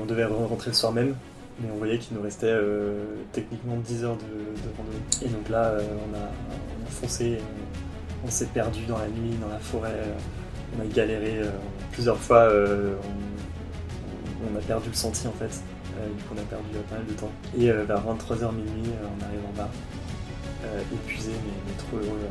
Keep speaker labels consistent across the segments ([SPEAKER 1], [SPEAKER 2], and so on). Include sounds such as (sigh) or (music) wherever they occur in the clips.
[SPEAKER 1] on devait rentrer le soir même, mais on voyait qu'il nous restait techniquement 10 heures de, de, randonnée. Et donc là, on, a, foncé, on, s'est perdu dans la nuit, dans la forêt, on a galéré plusieurs fois, on, a perdu le sentier en fait. du coup, on a perdu pas mal de temps. Et vers 23h minuit, on arrive en bas, épuisé, mais, trop heureux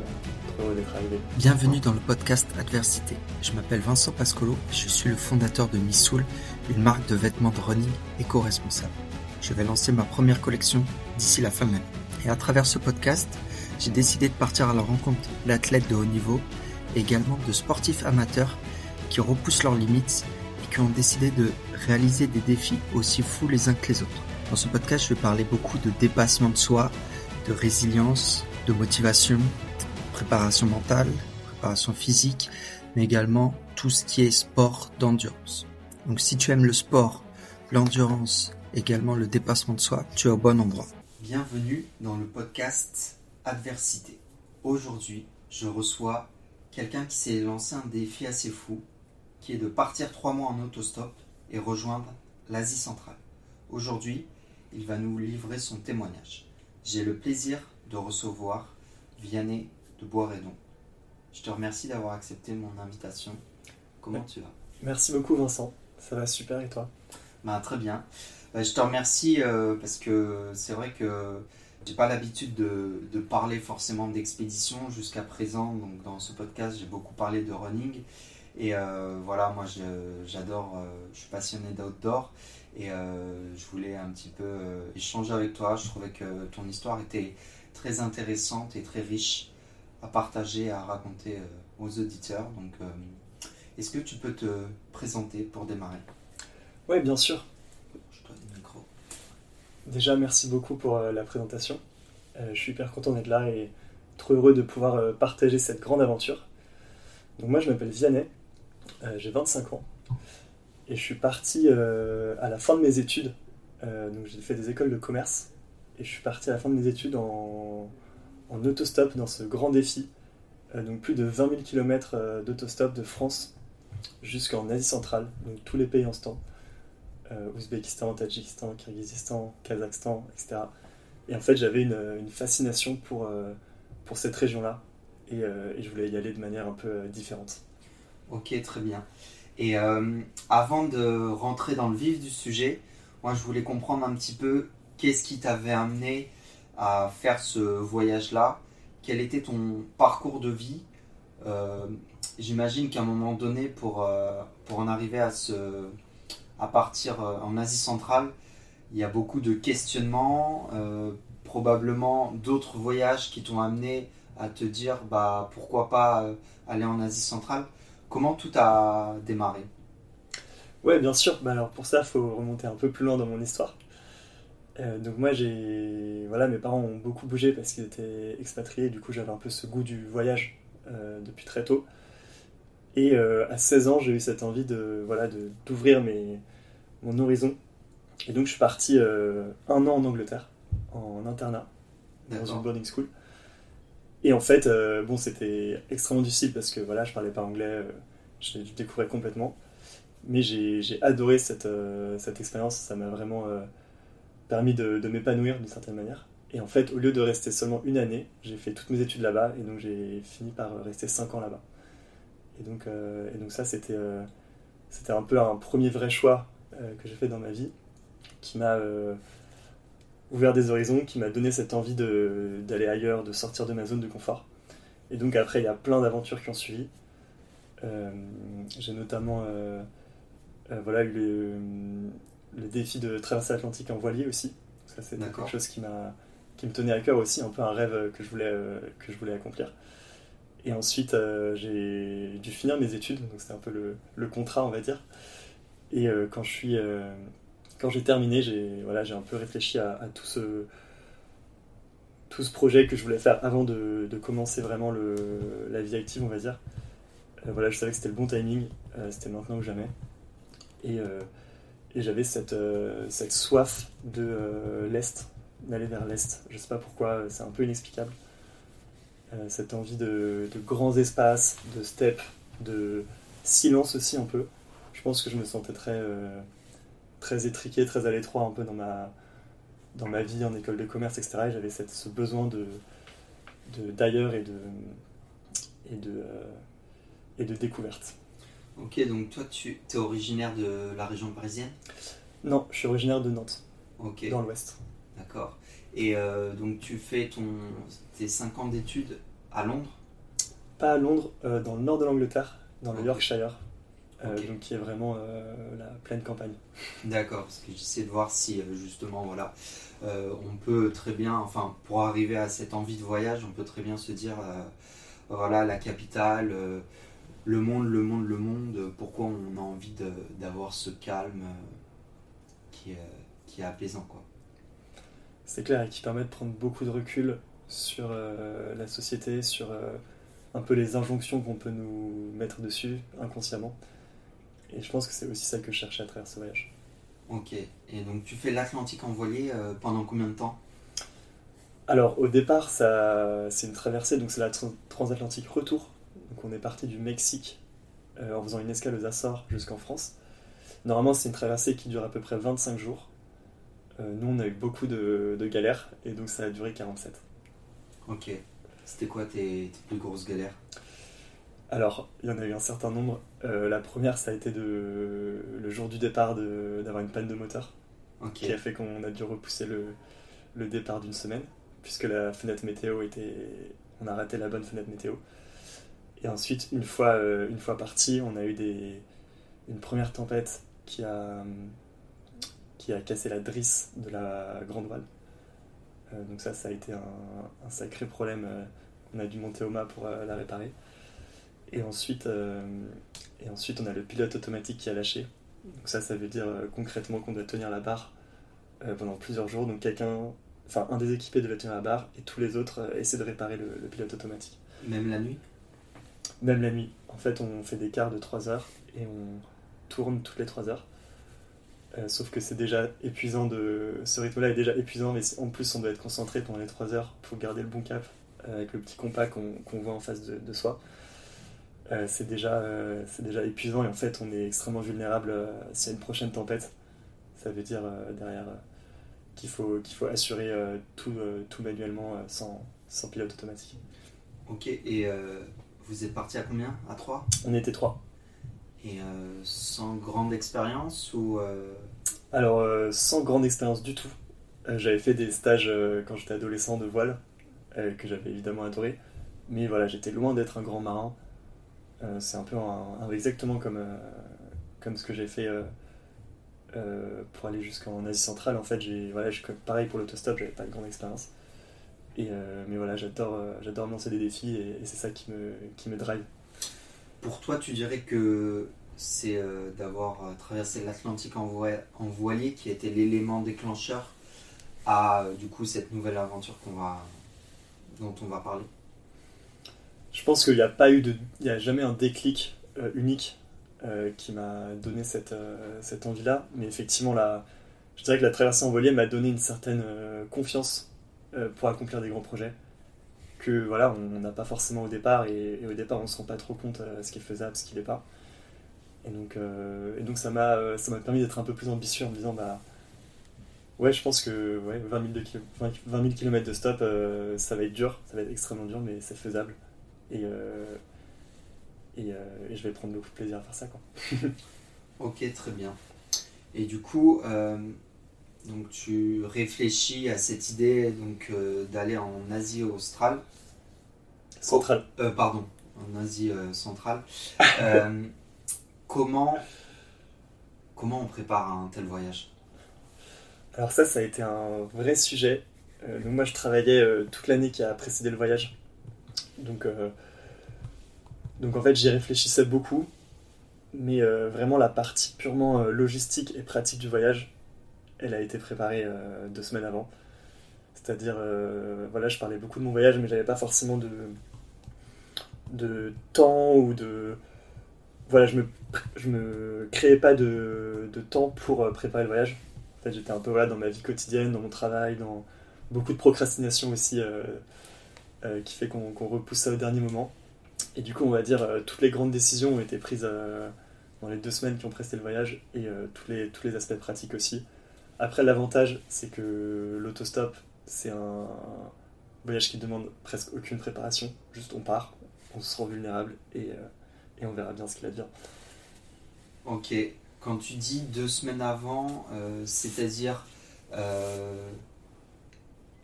[SPEAKER 2] Bienvenue dans le podcast Adversité. Je m'appelle Vincent Pascolo et je suis le fondateur de Missoul, une marque de vêtements de running éco-responsable. Je vais lancer ma première collection d'ici la fin de l'année. Et à travers ce podcast, j'ai décidé de partir à la rencontre d'athlètes de haut niveau, également de sportifs amateurs qui repoussent leurs limites et qui ont décidé de réaliser des défis aussi fous les uns que les autres. Dans ce podcast, je vais parler beaucoup de dépassement de soi, de résilience, de motivation, préparation mentale, préparation physique, mais également tout ce qui est sport d'endurance. Donc si tu aimes le sport, l'endurance, également le dépassement de soi, tu es au bon endroit. Bienvenue dans le podcast Adversité. Aujourd'hui, je reçois quelqu'un qui s'est lancé un défi assez fou, qui est de partir trois mois en autostop et rejoindre l'Asie centrale. Aujourd'hui, il va nous livrer son témoignage. J'ai le plaisir de recevoir Vianney de Boiredon. Je te remercie d'avoir accepté mon invitation. Comment tu vas?
[SPEAKER 1] Merci beaucoup Vincent, ça va super et toi?
[SPEAKER 2] Bah, Très bien. Bah, je te remercie euh, parce que c'est vrai que j'ai pas l'habitude de, parler forcément d'expédition jusqu'à présent. Donc dans ce podcast, j'ai beaucoup parlé de running. Et euh, voilà, moi j'adore, euh, je suis passionné d'outdoor et je voulais un petit peu échanger avec toi. Je trouvais que ton histoire était très intéressante et très riche à partager, à raconter euh, aux auditeurs. Donc, euh, est-ce que tu peux te présenter pour démarrer?
[SPEAKER 1] Oui, bien sûr.
[SPEAKER 2] Je donne le micro.
[SPEAKER 1] Déjà, merci beaucoup pour euh, la présentation. je suis hyper content d'être là et trop heureux de pouvoir partager cette grande aventure. Donc moi, je m'appelle Vianney, j'ai 25 ans et je suis parti à la fin de mes études. donc j'ai fait des écoles de commerce et je suis parti à la fin de mes études en, en autostop dans ce grand défi. Euh, donc plus de 20 000 km d'autostop de France jusqu'en Asie centrale, donc tous les pays en ce temps. Euh, Ouzbékistan, Tadjikistan, Kyrgyzstan, Kazakhstan, etc. Et en fait, j'avais une, fascination pour, euh, pour cette région-là et, je voulais y aller de manière un peu différente.
[SPEAKER 2] Ok, très bien. Et avant de rentrer dans le vif du sujet, moi je voulais comprendre un petit peu qu'est-ce qui t'avait amené à faire ce voyage-là Quel était ton parcours de vie? Euh, J'imagine qu'à un moment donné, pour, euh, pour en arriver à, à partir euh, en Asie centrale, il y a beaucoup de questionnements, probablement d'autres voyages qui t'ont amené à te dire bah, pourquoi pas aller en Asie centrale. Comment tout a démarré?
[SPEAKER 1] Ouais, bien sûr. Bah, alors pour ça, il faut remonter un peu plus loin dans mon histoire. Euh, donc moi j'ai voilà mes parents ont beaucoup bougé parce qu'ils étaient expatriés. Du coup j'avais un peu ce goût du voyage euh, depuis très tôt. Et euh, à 16 ans j'ai eu cette envie de voilà d'ouvrir mes mon horizon. Et donc je suis parti un an en Angleterre en internat dans une boarding school. Et en fait bon c'était extrêmement difficile parce que voilà je parlais pas anglais je découvrais complètement. Mais j'ai adoré cette, cette expérience. Ça m'a vraiment permis de, m'épanouir d'une certaine manière. Et en fait, au lieu de rester seulement une année, j'ai fait toutes mes études là-bas et donc j'ai fini par rester cinq ans là-bas. Et donc, euh, et donc ça, c'était euh, c'était un peu un premier vrai choix euh, que j'ai fait dans ma vie qui m'a ouvert des horizons, qui m'a donné cette envie d'aller ailleurs, de sortir de ma zone de confort. Et donc après, il y a plein d'aventures qui ont suivi. j'ai notamment voilà, eu le, défi de traverser l'Atlantique en voilier aussi. Ça, c'est quelque chose qui, qui me tenait à cœur aussi, un peu un rêve que je voulais, euh, que je voulais accomplir. Et ensuite, euh, j'ai dû finir mes études, donc c'était un peu le, le, contrat, on va dire. Et euh, quand je suis, quand j'ai terminé, j'ai voilà, j'ai un peu réfléchi à, tout ce tout ce projet que je voulais faire avant de, de commencer vraiment le, la vie active, on va dire. voilà, je savais que c'était le bon timing, c'était maintenant ou jamais. Et et j'avais cette, euh, cette soif de euh, l'Est, d'aller vers l'Est. Je sais pas pourquoi, c'est un peu inexplicable. Euh, cette envie de, de, grands espaces, de steppes, de silence aussi un peu. Je pense que je me sentais très, très étriqué, très à l'étroit un peu dans ma, dans ma vie en école de commerce, etc. Et j'avais ce besoin de d'ailleurs et de, et, de, euh, et de découverte.
[SPEAKER 2] Ok, donc toi tu es originaire de la région parisienne?
[SPEAKER 1] Non, je suis originaire de Nantes,
[SPEAKER 2] Ok.
[SPEAKER 1] dans l'ouest.
[SPEAKER 2] D'accord. Et euh, donc tu fais ton, tes 5 ans d'études à Londres?
[SPEAKER 1] Pas à Londres, euh, dans le nord de l'Angleterre, dans le
[SPEAKER 2] Ok.
[SPEAKER 1] Yorkshire, euh,
[SPEAKER 2] Ok.
[SPEAKER 1] donc qui est vraiment euh, la pleine campagne.
[SPEAKER 2] D'accord, parce que j'essaie de voir si euh, justement, voilà, euh, on peut très bien, enfin, pour arriver à cette envie de voyage, on peut très bien se dire, euh, voilà, la capitale, euh, le monde, le monde, le monde, pourquoi on a envie d'avoir ce calme euh, qui, est, qui est apaisant, quoi.
[SPEAKER 1] C'est clair, et qui permet de prendre beaucoup de recul sur euh, la société, sur euh, un peu les injonctions qu'on peut nous mettre dessus inconsciemment. Et je pense que c'est aussi ça que je cherchais à travers ce voyage.
[SPEAKER 2] Ok, et donc tu fais l'Atlantique en voilier euh, pendant combien de temps?
[SPEAKER 1] Alors au départ, ça, c'est une traversée, donc c'est la tran- transatlantique retour. Donc on est parti du Mexique euh, en faisant une escale aux Açores jusqu'en France. Normalement, c'est une traversée qui dure à peu près 25 jours. Euh, nous, on a eu beaucoup de, de galères et donc ça a duré 47.
[SPEAKER 2] Ok, c'était quoi tes, tes plus grosses galères?
[SPEAKER 1] Alors, il y en a eu un certain nombre. Euh, la première, ça a été de, le jour du départ d'avoir une panne de moteur qui a fait qu'on a dû repousser le, le départ d'une semaine puisque la fenêtre météo était. On a raté la bonne fenêtre météo. Et ensuite, une fois, euh, une fois parti, on a eu des, une première tempête qui a, qui a cassé la drisse de la grande voile. Euh, donc ça, ça a été un, sacré problème. euh, on a dû monter au mât pour la réparer. Et ensuite, et ensuite, on a le pilote automatique qui a lâché. Donc ça, ça veut dire concrètement qu'on doit tenir la barre pendant plusieurs jours. Donc quelqu'un, enfin un des équipés devait tenir la barre et tous les autres essaient de réparer le pilote automatique.
[SPEAKER 2] même la nuit?
[SPEAKER 1] Même la nuit. En fait, on fait des quarts de 3 heures et on tourne toutes les 3 heures. Euh, sauf que c'est déjà épuisant de. Ce rythme-là est déjà épuisant, mais en plus, on doit être concentré pendant les 3 heures pour garder le bon cap euh, avec le petit compas qu'on qu'on voit en face de, de soi. Euh, c'est déjà, déjà épuisant et en fait, on est extrêmement vulnérable s'il y a une prochaine tempête. Ça veut dire derrière qu'il faut, faut assurer tout, tout manuellement sans, sans pilote automatique.
[SPEAKER 2] Ok, et euh, vous êtes parti à combien? À 3
[SPEAKER 1] On était trois.
[SPEAKER 2] Et euh, sans grande expérience ou euh,
[SPEAKER 1] Alors, euh, sans grande expérience du tout. J'avais fait des stages quand j'étais adolescent de voile, que j'avais évidemment adoré. Mais voilà, j'étais loin d'être un grand marin. C'est un peu un- un- exactement comme, comme ce que j'ai fait pour aller jusqu'en Asie centrale. En fait, j'ai, voilà, je- pareil pour l'autostop, j'avais pas de grande expérience. Et, euh, mais voilà, j'adore, euh, j'adore lancer des défis et, et c'est ça qui me, qui me drive.
[SPEAKER 2] pour toi tu dirais que c'est euh, d'avoir euh, traversé l'Atlantique en, voi- en voilier qui a été l'élément déclencheur à euh, du coup cette nouvelle aventure qu'on va dont on va parler?
[SPEAKER 1] Je pense qu'il n'y a pas eu de, il n'y a jamais un déclic unique qui m'a donné cette, cette envie-là. Mais effectivement, la, je dirais que la traversée en voilier m'a donné une certaine confiance pour accomplir des grands projets que voilà, on n'a pas forcément au départ. Et, au départ, on ne se rend pas trop compte euh, ce qui est faisable, ce qui n'est pas. Et donc, euh, et donc ça m'a, euh, ça m'a permis d'être un peu plus ambitieux en me disant, bah, ouais, je pense que ouais, 20, 000 de kilo- 20 20 000 km de stop, euh, ça va être dur, ça va être extrêmement dur, mais c'est faisable. Et, euh, et, euh, et je vais prendre beaucoup de plaisir à faire ça. Quoi. (laughs)
[SPEAKER 2] Ok, très bien. Et du coup, euh, donc tu réfléchis à cette idée donc euh, d'aller en Asie australe,
[SPEAKER 1] Central.
[SPEAKER 2] Euh, pardon, en Asie euh, centrale. (laughs) Comment comment on prépare un tel voyage?
[SPEAKER 1] Alors ça, ça a été un vrai sujet. Donc moi, je travaillais toute l'année qui a précédé le voyage. Donc, donc en fait, j'y réfléchissais beaucoup. Mais vraiment, la partie purement logistique et pratique du voyage, elle a été préparée euh, deux semaines avant. C'est-à-dire, euh, voilà, je parlais beaucoup de mon voyage, mais j'avais pas forcément de, de temps ou de... Voilà, je me, je me créais pas de, de temps pour euh, préparer le voyage. En fait, j'étais un peu voilà, dans ma vie quotidienne, dans mon travail, dans beaucoup de procrastination aussi, qui fait qu'on repousse ça au dernier moment. Et du coup, on va dire, toutes les grandes décisions ont été prises dans les deux semaines qui ont précédé le voyage et tous, les, tous les aspects pratiques aussi. Après, l'avantage, c'est que l'autostop, c'est un voyage qui demande presque aucune préparation. Juste on part, on se rend vulnérable et, et on verra bien ce qu'il advient.
[SPEAKER 2] Ok, quand tu dis deux semaines avant, euh, c'est-à-dire euh,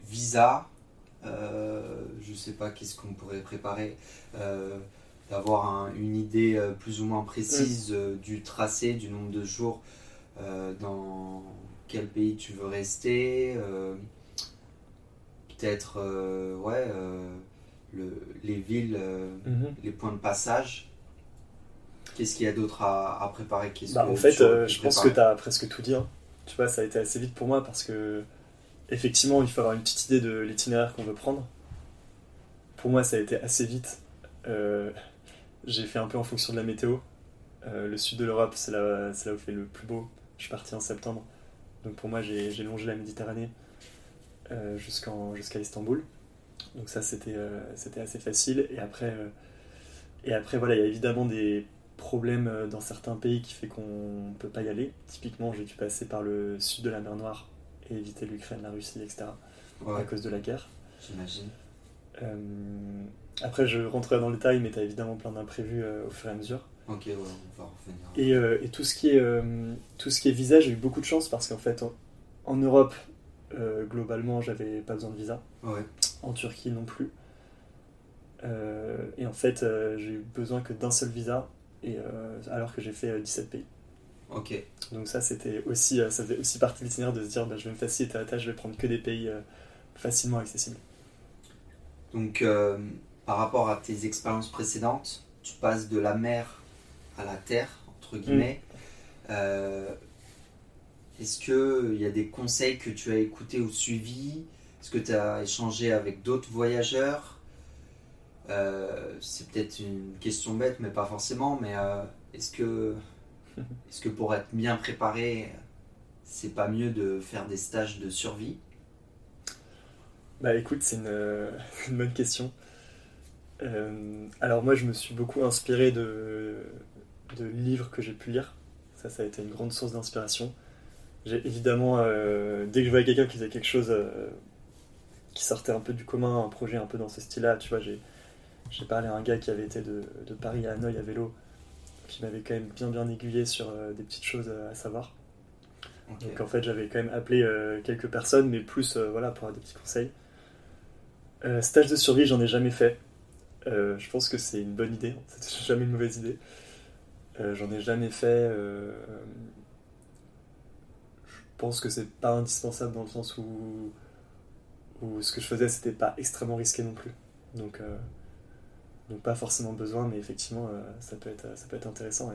[SPEAKER 2] visa, euh, je sais pas qu'est-ce qu'on pourrait préparer, d'avoir une idée plus ou moins précise du tracé, du nombre de jours, dans quel pays tu veux rester, peut-être ouais, les villes, mm-hmm. les points de passage. Qu'est-ce qu'il y a d'autre à, préparer?
[SPEAKER 1] Bah, En fait, euh, je pense que tu as presque tout dit. Hein. Tu vois, ça a été assez vite pour moi parce que, effectivement, il faut avoir une petite idée de l'itinéraire qu'on veut prendre. Pour moi, ça a été assez vite. Euh, j'ai fait un peu en fonction de la météo. Euh, le sud de l'Europe, c'est là, là où il fait le plus beau. Je suis parti en septembre. Donc pour moi, j'ai longé la Méditerranée jusqu'à Istanbul. Donc ça, c'était assez facile. Et après, et après, voilà, il y a évidemment des problème euh, dans certains pays qui fait qu'on ne peut pas y aller. Typiquement, j'ai dû passer par le sud de la mer Noire et éviter l'Ukraine, la Russie, etc. à cause de la guerre.
[SPEAKER 2] J'imagine.
[SPEAKER 1] Euh, après, je rentrerai dans le détail, mais tu as évidemment plein d'imprévus euh, au fur et à mesure.
[SPEAKER 2] Ok, ouais, on va revenir.
[SPEAKER 1] Et, et, tout, ce qui est, tout ce qui est visa, j'ai eu beaucoup de chance parce qu'en fait, en, Europe, globalement, j'avais pas besoin de visa.
[SPEAKER 2] Ouais.
[SPEAKER 1] En Turquie non plus. et en fait, j'ai eu besoin que d'un seul visa et, euh, alors que j'ai fait 17 euh, pays.
[SPEAKER 2] Ok.
[SPEAKER 1] Donc ça, c'était aussi, euh, ça faisait aussi partie de l'itinéraire de se dire, bah, je vais me faciliter la tâche, je vais prendre que des pays facilement accessibles.
[SPEAKER 2] Donc, par rapport à tes expériences précédentes, tu passes de la mer à la terre, entre guillemets. Mm. Est-ce qu'il y a des conseils que tu as écoutés ou suivis? Est-ce que tu as échangé avec d'autres voyageurs? Euh, c'est peut-être une question bête, mais pas forcément. Mais euh, est-ce que, (laughs) est que pour être bien préparé, c'est pas mieux de faire des stages de survie?
[SPEAKER 1] Bah écoute, c'est une, (laughs) une, bonne question. Euh, alors moi, je me suis beaucoup inspiré de, de livres que j'ai pu lire. Ça, ça a été une grande source d'inspiration. J'ai évidemment, dès que je voyais quelqu'un qui faisait quelque chose qui sortait un peu du commun, un projet un peu dans ce style-là, tu vois, j'ai j'ai parlé à un gars qui avait été de, Paris à Hanoï à vélo, qui m'avait quand même bien bien aiguillé sur euh, des petites choses à savoir. Donc en fait j'avais quand même appelé euh, quelques personnes, mais plus euh, voilà pour avoir des petits conseils. stage de survie, j'en ai jamais fait. je pense que c'est une bonne idée, c'est jamais une mauvaise idée. J'en ai jamais fait. je pense que c'est pas indispensable dans le sens où, où ce que je faisais c'était pas extrêmement risqué non plus. Donc donc pas forcément besoin, mais effectivement, euh, ça, peut être, ça peut être intéressant.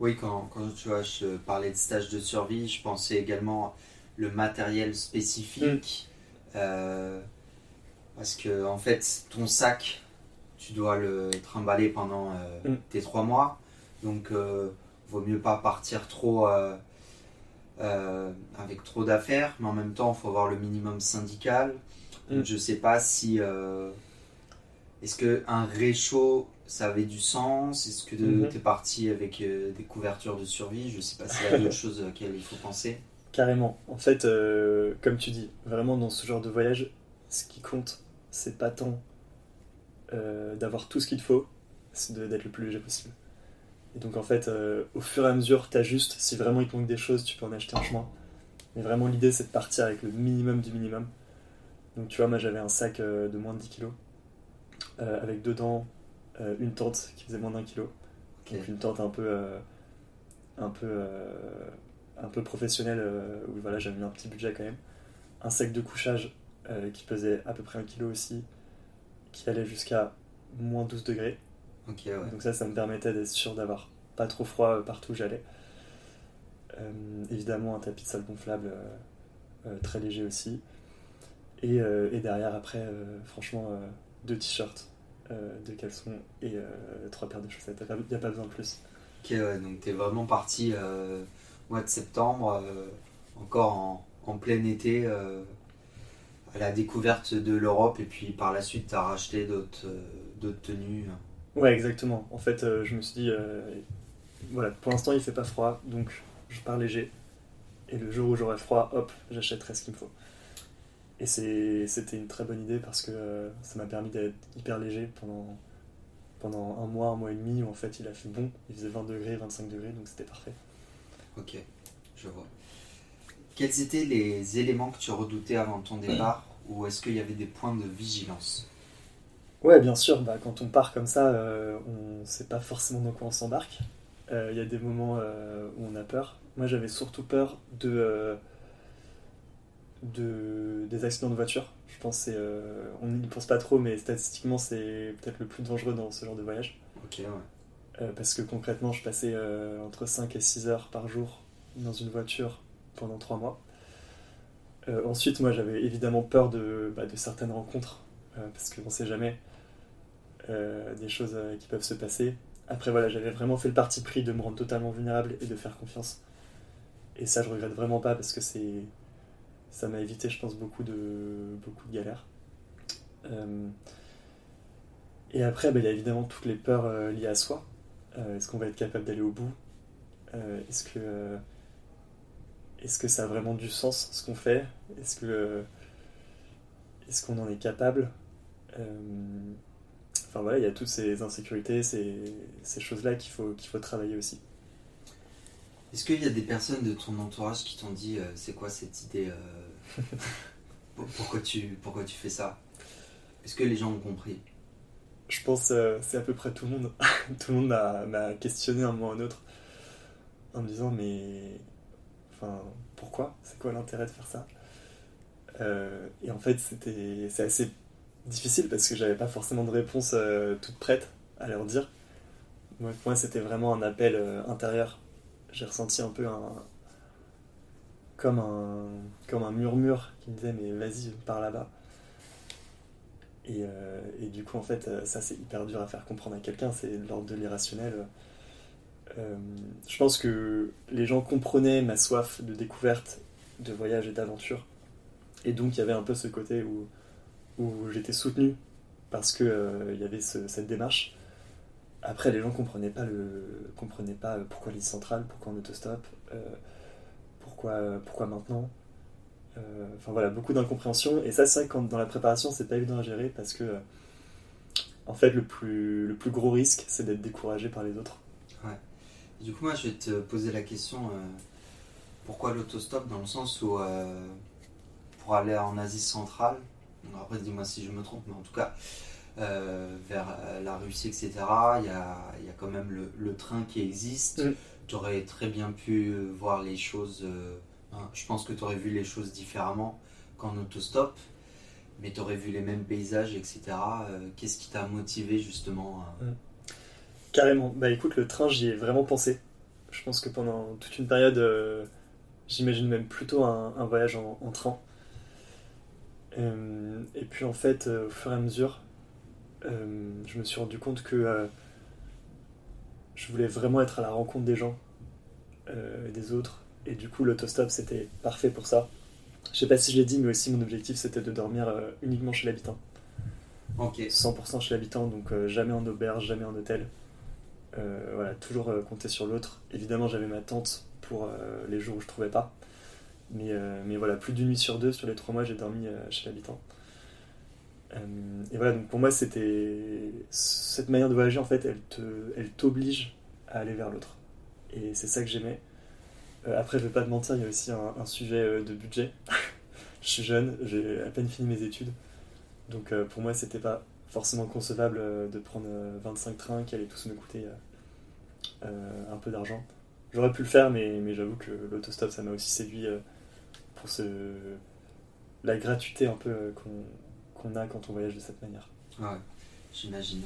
[SPEAKER 2] Oui, quand, quand, tu vois, je parlais de stage de survie, je pensais également le matériel spécifique. Mm. Euh, parce que, en fait, ton sac, tu dois le trimballer pendant euh, mm. tes trois mois. Donc, vaut mieux pas partir trop avec trop d'affaires. Mais en même temps, il faut avoir le minimum syndical. Donc, mm. je sais pas si est-ce qu'un réchaud, ça avait du sens? Est-ce que mhm. tu es parti avec euh, des couvertures de survie? Je ne sais pas s'il y a (laughs) d'autres choses auxquelles il faut penser.
[SPEAKER 1] Carrément. En fait, euh, comme tu dis, vraiment dans ce genre de voyage, ce qui compte, c'est pas tant euh, d'avoir tout ce qu'il te faut, c'est d'être le plus léger possible. Et donc en fait, au fur et à mesure, tu ajustes. Si vraiment il te manque des choses, tu peux en acheter un chemin. Mais vraiment, l'idée, c'est de partir avec le minimum du minimum. Donc tu vois, moi j'avais un sac de moins de 10 kilos euh, avec dedans euh, une tente qui faisait moins d'un kilo. Donc une tente un peu, euh, un peu, un peu professionnelle où voilà, j'avais mis un petit budget quand même. Un sac de couchage qui pesait à peu près un kilo aussi, qui allait jusqu'à moins 12 degrés. Donc ça, ça me permettait d'être sûr d'avoir pas trop froid partout où j'allais. évidemment, un tapis de salle gonflable très léger aussi. Et, et derrière, après, franchement, deux t-shirts, euh, deux caleçons et euh, trois paires de chaussettes. Il n'y a pas besoin de plus.
[SPEAKER 2] Ok, ouais, donc tu es vraiment parti euh, mois de septembre, encore en, en, plein été, la découverte de l'Europe, et puis par la suite, tu as racheté d'autres tenues.
[SPEAKER 1] Ouais, exactement. En fait, je me suis dit, voilà, pour l'instant il fait pas froid, donc je pars léger. Et le jour où j'aurai froid, hop, j'achèterai ce qu'il me faut. Et c'était une très bonne idée parce que euh, ça m'a permis d'être hyper léger pendant, pendant un mois, un mois et demi où en fait il a fait bon. Il faisait 20 degrés, 25 degrés, donc c'était parfait.
[SPEAKER 2] Ok, je vois. Quels étaient les éléments que tu redoutais avant ton (clears throat) départ ou est-ce qu'il y avait des points de vigilance
[SPEAKER 1] Ouais, bien sûr, bah, quand on part comme ça, euh, on ne sait pas forcément dans quoi on s'embarque. Euh, il y a des moments où on a peur. Moi j'avais surtout peur de de, des accidents de voiture. Je pense euh, on n'y pense pas trop, mais statistiquement, c'est peut-être le plus dangereux dans ce genre de voyage.
[SPEAKER 2] Ok, ouais.
[SPEAKER 1] Euh, parce que concrètement, je passais euh, entre 5 et 6 heures par jour dans une voiture pendant 3 mois. Ensuite, moi, j'avais évidemment peur de, bah, certaines rencontres, parce qu'on ne sait jamais des choses qui peuvent se passer. Après, voilà, j'avais vraiment fait le parti pris de me rendre totalement vulnérable et de faire confiance. Et ça, je regrette vraiment pas, parce que c'est ça m'a évité, je pense, beaucoup de, beaucoup de galères. Euh, et après, bah, il y a évidemment toutes les peurs euh, liées à soi. Euh, est-ce qu'on va être capable d'aller au bout? Est-ce que, est-ce que ça a vraiment du sens ce qu'on fait? Est-ce que est-ce qu'on en est capable? Enfin voilà, il y a toutes ces insécurités, ces, ces choses-là qu'il faut, qu'il faut travailler aussi.
[SPEAKER 2] Est-ce qu'il y a des personnes de ton entourage qui t'ont dit c'est quoi cette idée pourquoi, tu, pourquoi tu fais ça? Est-ce que les gens ont compris?
[SPEAKER 1] Je pense que euh, c'est à peu près tout le monde. (laughs) tout le monde m'a questionné un moment ou un autre en me disant mais enfin pourquoi? C'est quoi l'intérêt de faire ça? Euh, Et en fait c'était c'est assez difficile parce que j'avais pas forcément de réponse euh, toute prête à leur dire. pour moi c'était vraiment un appel intérieur. J'ai ressenti un peu un, comme un, comme un murmure qui me disait mais vas-y par là-bas. Et, euh, et, du coup en fait euh, ça c'est hyper dur à faire comprendre à quelqu'un, c'est de l'ordre de l'irrationnel. Euh, je pense que les gens comprenaient ma soif de découverte, de voyage et d'aventure. Et donc il y avait un peu ce côté où, où j'étais soutenu parce qu'il il y avait cette démarche. Après, les gens comprenaient pas le comprenaient pas pourquoi l'île centrale, pourquoi en autostop pourquoi, pourquoi maintenant euh, Enfin voilà, beaucoup d'incompréhension. Et ça, c'est que dans la préparation, c'est pas évident à gérer parce que, en fait, le plus, le plus gros risque, c'est d'être découragé par les autres.
[SPEAKER 2] Du coup, moi, je vais te poser la question euh, pourquoi l'autostop Dans le sens où, euh, pour aller en Asie centrale, après, dis-moi si je me trompe, mais en tout cas, vers la Russie, etc., il y a, y a, quand même le, le train qui existe. Mm tu aurais très bien pu euh, voir les choses. Euh, hein, je pense que tu aurais vu les choses différemment qu'en autostop, mais tu aurais vu les mêmes paysages, etc. Euh, qu'est-ce qui t'a motivé justement
[SPEAKER 1] mm. Carrément. Bah écoute, le train, j'y ai vraiment pensé. Je pense que pendant toute une période, j'imagine même plutôt un, voyage en, train. et puis en fait, au fur et à mesure, je me suis rendu compte que je voulais vraiment être à la rencontre des gens, euh, des autres. Et du coup, l'autostop, c'était parfait pour ça. Je sais pas si je l'ai dit, mais aussi mon objectif, c'était de dormir euh, uniquement chez l'habitant.
[SPEAKER 2] Ok.
[SPEAKER 1] 100% chez l'habitant, donc euh, jamais en auberge, jamais en hôtel. Voilà, toujours compter sur l'autre. Évidemment, j'avais ma tente pour les jours où je trouvais pas. Mais, mais voilà, plus d'une nuit sur deux, sur les trois mois, j'ai dormi chez l'habitant. Euh, et voilà, donc pour moi, c'était cette manière de voyager, en fait, elle te, elle t'oblige à aller vers l'autre. Et c'est ça que j'aimais. Euh, après, je vais pas te mentir, il y a aussi un, sujet euh, de budget. (laughs) je suis jeune, j'ai à peine fini mes études. Donc pour moi, c'était pas forcément concevable de prendre 25 trains qui allaient tous me coûter un peu d'argent. J'aurais pu le faire, mais, mais j'avoue que l'autostop, ça m'a aussi séduit pour ce, la gratuité un peu qu'on qu'on a quand on voyage de cette manière.
[SPEAKER 2] Ouais, j'imagine.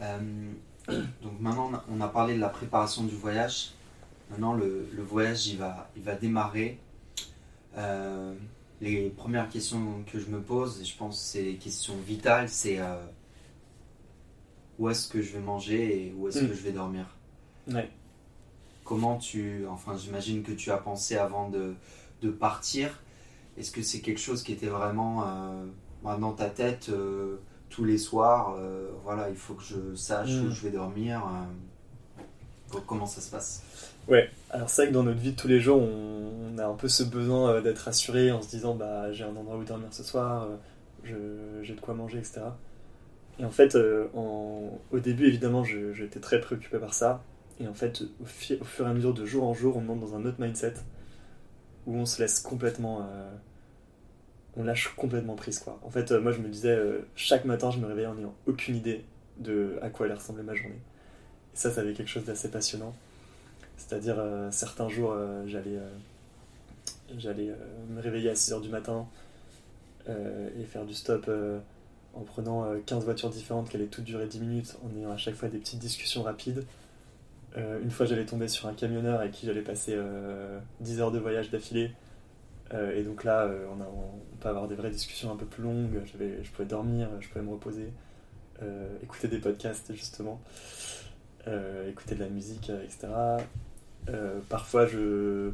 [SPEAKER 2] Euh, (clears throat) donc maintenant, on a parlé de la préparation du voyage. Maintenant, le, voyage, il va, il va démarrer. Euh, les premières questions que je me pose, et je pense que c'est des questions vitales, c'est euh, où est-ce que je vais manger et où est-ce mm. que je vais dormir?
[SPEAKER 1] Ouais.
[SPEAKER 2] Comment tu... Enfin, j'imagine que tu as pensé avant de, de partir. Est-ce que c'est quelque chose qui était vraiment dans ta tête euh, tous les soirs, euh, voilà, il faut que je sache où mm. je vais dormir. Euh. comment ça se passe?
[SPEAKER 1] Ouais, alors c'est vrai que dans notre vie de tous les jours, on, a un peu ce besoin d'être assuré en se disant bah j'ai un endroit où dormir ce soir, j'ai de quoi manger, etc. Et en fait, au début, évidemment, j'étais très préoccupé par ça. Et en fait, au, fur et à mesure de jour en jour, on monte dans un autre mindset où on se laisse complètement. Euh, on lâche complètement prise, quoi. En fait, euh, moi, je me disais, euh, chaque matin, je me réveillais en n'ayant aucune idée de à quoi allait ressembler ma journée. Et ça, ça avait quelque chose d'assez passionnant. C'est-à-dire, certains jours, j'allais j'allais me réveiller à 6h du matin et faire du stop en prenant 15 voitures différentes qui allaient toutes durer 10 minutes, en ayant à chaque fois des petites discussions rapides. Euh, une fois, j'allais tomber sur un camionneur avec qui j'allais passer 10 euh, heures de voyage d'affilée. Euh, et donc là, on, peut avoir des vraies discussions un peu plus longues. Je pouvais dormir, je pouvais me reposer, écouter des podcasts justement, écouter de la musique, etc. parfois, je,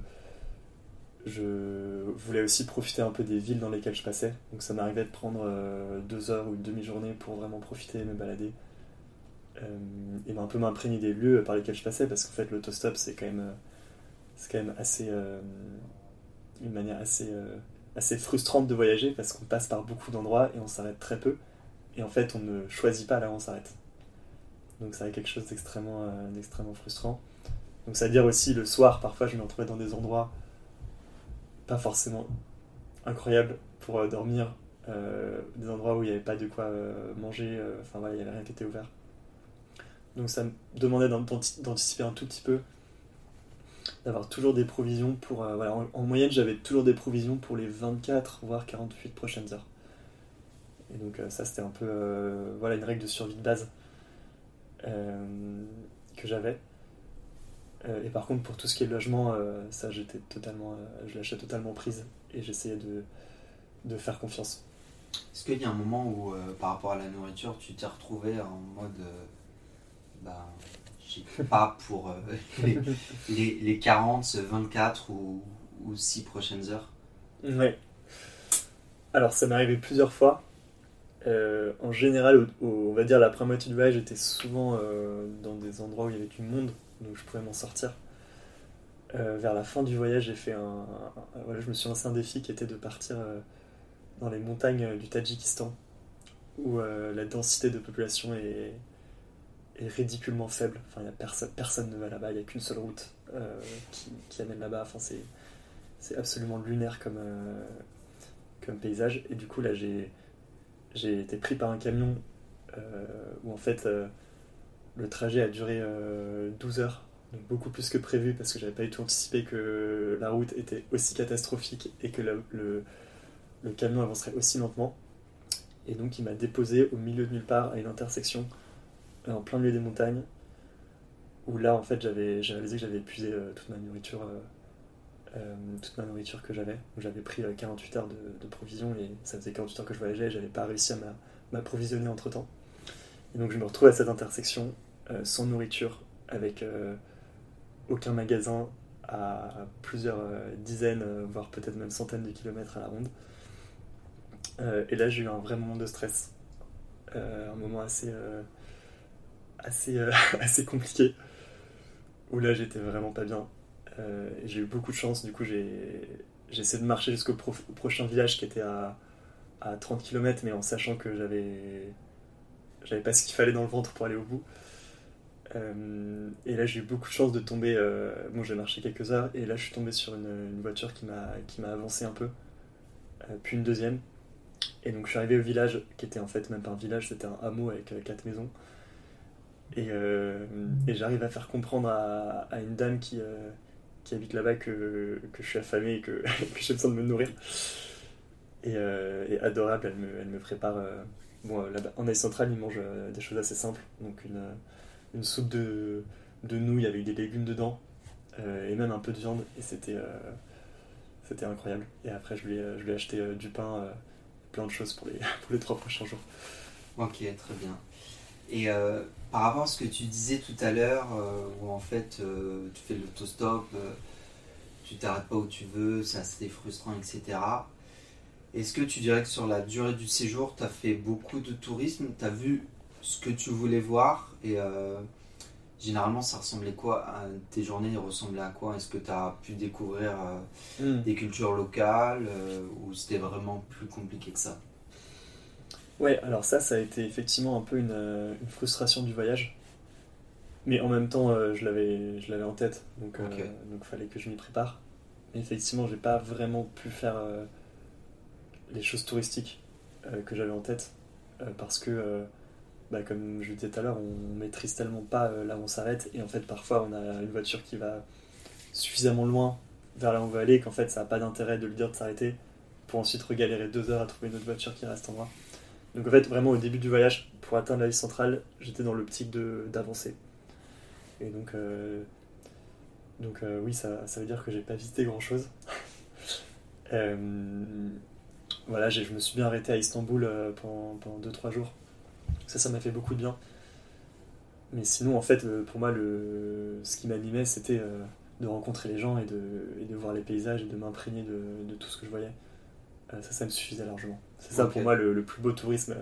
[SPEAKER 1] voulais aussi profiter un peu des villes dans lesquelles je passais. Donc ça m'arrivait de prendre deux heures ou une demi-journée pour vraiment profiter, me balader. Euh, et ben, un peu m'imprégner des lieux par lesquels je passais parce qu'en fait l'autostop c'est quand même euh, c'est quand même assez euh, une manière assez assez frustrante de voyager parce qu'on passe par beaucoup d'endroits et on s'arrête très peu. Et en fait on ne choisit pas là où on s'arrête. Donc ça a quelque chose d'extrêmement d'extrêmement frustrant. Donc ça veut dire aussi le soir parfois je me retrouvais dans des endroits pas forcément incroyables pour dormir des endroits où il n'y avait pas de quoi manger enfin voilà il n'y avait rien qui était ouvert donc ça me demandait d'anticiper un tout petit peu, d'avoir toujours des provisions pour... Euh, voilà, en, moyenne, j'avais toujours des provisions pour les 24, voire 48 prochaines heures. Et donc euh, ça, c'était un peu euh, voilà, une règle de survie de base que j'avais. et par contre, pour tout ce qui est logement, ça, j'étais totalement, je lâchais totalement prise et j'essayais de, de faire confiance.
[SPEAKER 2] Est-ce qu'il y a un moment où, par rapport à la nourriture, tu t'es retrouvé en mode bah, je pas pour euh, (laughs) les, les, 40, 24 ou, ou 6 prochaines heures
[SPEAKER 1] Oui. Alors, ça m'est arrivé plusieurs fois. Euh, en général, on va dire la première moitié du voyage, j'étais souvent euh, dans des endroits où il y avait du monde, donc je pouvais m'en sortir. vers la fin du voyage, j'ai fait un, voilà, je me suis lancé un défi qui était de partir dans les montagnes du Tadjikistan, où la densité de population est, est ridiculement faible. Enfin, y a personne, ne va là-bas, il n'y a qu'une seule route euh, qui, amène là-bas. Enfin, c'est, absolument lunaire comme, euh, comme paysage. Et du coup, là, j'ai, été pris par un camion euh, où en fait le trajet a duré 12 heures. Donc beaucoup plus que prévu parce que j'avais pas du tout anticipé que la route était aussi catastrophique et que le camion avancerait aussi lentement. Et donc il m'a déposé au milieu de nulle part à une intersection en plein milieu des montagnes, où là, en fait, j'avais réalisé que j'avais épuisé euh, toute ma nourriture. Euh, euh, toute ma nourriture que j'avais. J'avais pris 48 heures de, provisions et ça faisait 48 heures que je voyageais et j'avais pas réussi à m'approvisionner entre temps. Et donc je me retrouve à cette intersection sans nourriture, avec aucun magasin à plusieurs dizaines, voire peut-être même centaines de kilomètres à la ronde. et là j'ai eu un vrai moment de stress, un moment assez assez, euh, (laughs) assez compliqué, où là j'étais vraiment pas bien. Euh, j'ai eu beaucoup de chance, du coup j'ai essayé de marcher jusqu'au prochain village qui était à, à 30 km, mais en sachant que j'avais j'avais pas ce qu'il fallait dans le ventre pour aller au bout. Euh, et là, j'ai eu beaucoup de chance de tomber. bon, j'ai marché quelques heures, et là, je suis tombé sur une, voiture qui m'a avancé un peu, puis une deuxième. Et donc, je suis arrivé au village, qui était en fait même pas un village, c'était un hameau avec quatre maisons. Euh, et, j'arrive à faire comprendre à, une dame qui, euh, qui habite là-bas que, que, je suis affamé et que, (laughs) que j'ai besoin de me nourrir. Et, euh, adorable, elle me, elle me prépare. bon, en Asie centrale, ils mangent des choses assez simples. Donc une, une soupe de, de nouilles avec des légumes dedans et même un peu de viande. Et c'était incroyable. Et après, je lui ai, je lui acheté du pain, plein de choses pour les, (laughs) pour les trois prochains jours.
[SPEAKER 2] Ok, très bien. Et euh, par rapport à ce que tu disais tout à l'heure, euh, où en fait euh, tu fais l'autostop, tu t'arrêtes pas où tu veux, c'est assez frustrant, etc. Est-ce que tu dirais que sur la durée du séjour, tu as fait beaucoup de tourisme, tu as vu ce que tu voulais voir et généralement, ça ressemblait quoi Tes journées ressemblaient à quoi? Est-ce que tu as pu découvrir hmm. des cultures locales ou c'était vraiment plus compliqué que ça?
[SPEAKER 1] Ouais, alors ça, ça a été effectivement un peu une, une frustration du voyage. Mais en même temps, je l'avais je l'avais en tête, donc il donc fallait que je m'y prépare. Mais effectivement, j'ai pas vraiment pu faire les choses touristiques que j'avais en tête parce que bah, comme je disais tout à l'heure, on maîtrise tellement pas euh, là où on s'arrête. Et en fait, parfois, on a une voiture qui va suffisamment loin vers là où on veut aller qu'en fait, ça n'a pas d'intérêt de lui dire de s'arrêter pour ensuite regalérer deux heures à trouver une autre voiture qui reste en droit. Donc en fait, vraiment au début du voyage, pour atteindre la ville centrale, j'étais dans l'optique d'avancer. Et donc, euh, donc euh, oui, ça, ça, veut dire que j'ai pas visité grand chose. (laughs) voilà, je me suis bien arrêté à Istanbul pendant 2-3 jours ça, ça m'a fait beaucoup de bien. Mais sinon, en fait, euh, pour moi, le... ce qui m'animait, c'était euh, de rencontrer les gens et de, et de voir les paysages et de m'imprégner de, tout ce que je voyais. Euh, ça, ça me suffisait largement. C'est ça pour moi le, plus beau tourisme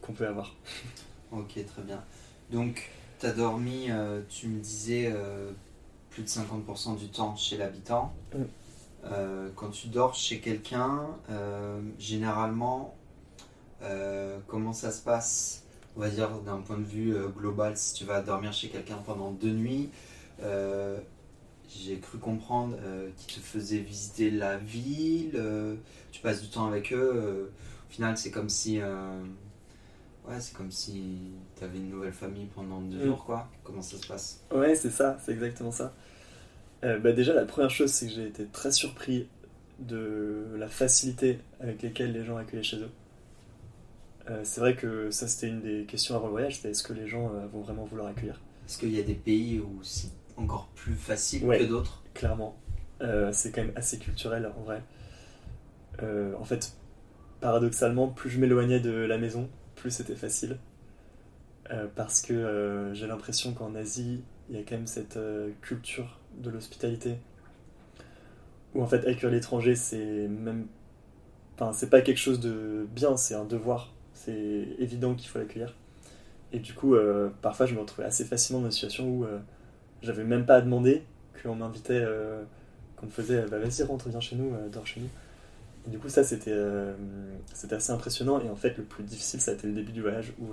[SPEAKER 1] qu'on peut avoir. (laughs)
[SPEAKER 2] ok, très bien. Donc, tu as dormi, tu me disais, plus de 50% du temps chez l'habitant. Mm. quand tu dors chez quelqu'un, généralement, comment ça se passe? On va dire d'un point de vue euh, global, si tu vas dormir chez quelqu'un pendant deux nuits, euh, j'ai cru comprendre euh, qu'ils te faisaient visiter la ville, tu passes du temps avec eux. au final, c'est comme si, ouais, c'est comme si tu avais une nouvelle famille pendant deux mm. jours, quoi. Comment ça se passe
[SPEAKER 1] Ouais, c'est ça, c'est exactement ça. bah déjà, la première chose, c'est que j'ai été très surpris de la facilité avec laquelle les gens accueillaient chez eux. Euh, c'est vrai que ça, c'était une des questions avant le voyage, c'était est-ce que les gens euh, vont vraiment vouloir accueillir?
[SPEAKER 2] Est-ce qu'il y a des pays où c'est encore plus facile que d'autres?
[SPEAKER 1] Clairement. Euh, c'est quand même assez culturel en vrai. En fait, paradoxalement, plus je m'éloignais de la maison, plus c'était facile. parce que j'ai l'impression qu'en Asie, il y a quand même cette culture de l'hospitalité. Où en fait, accueillir l'étranger, c'est même. Enfin, c'est pas quelque chose de bien, c'est un devoir c'est évident qu'il faut l'accueillir. Et du coup, euh, parfois, je me retrouvais assez facilement dans une situation où euh, j'avais même pas à demander, qu'on m'invitait, euh, qu'on me faisait bah, vas-y, rentre, viens chez nous, dors chez nous. Et du coup, ça, c'était c'était assez impressionnant. Et en fait, le plus difficile, ça a été le début du voyage où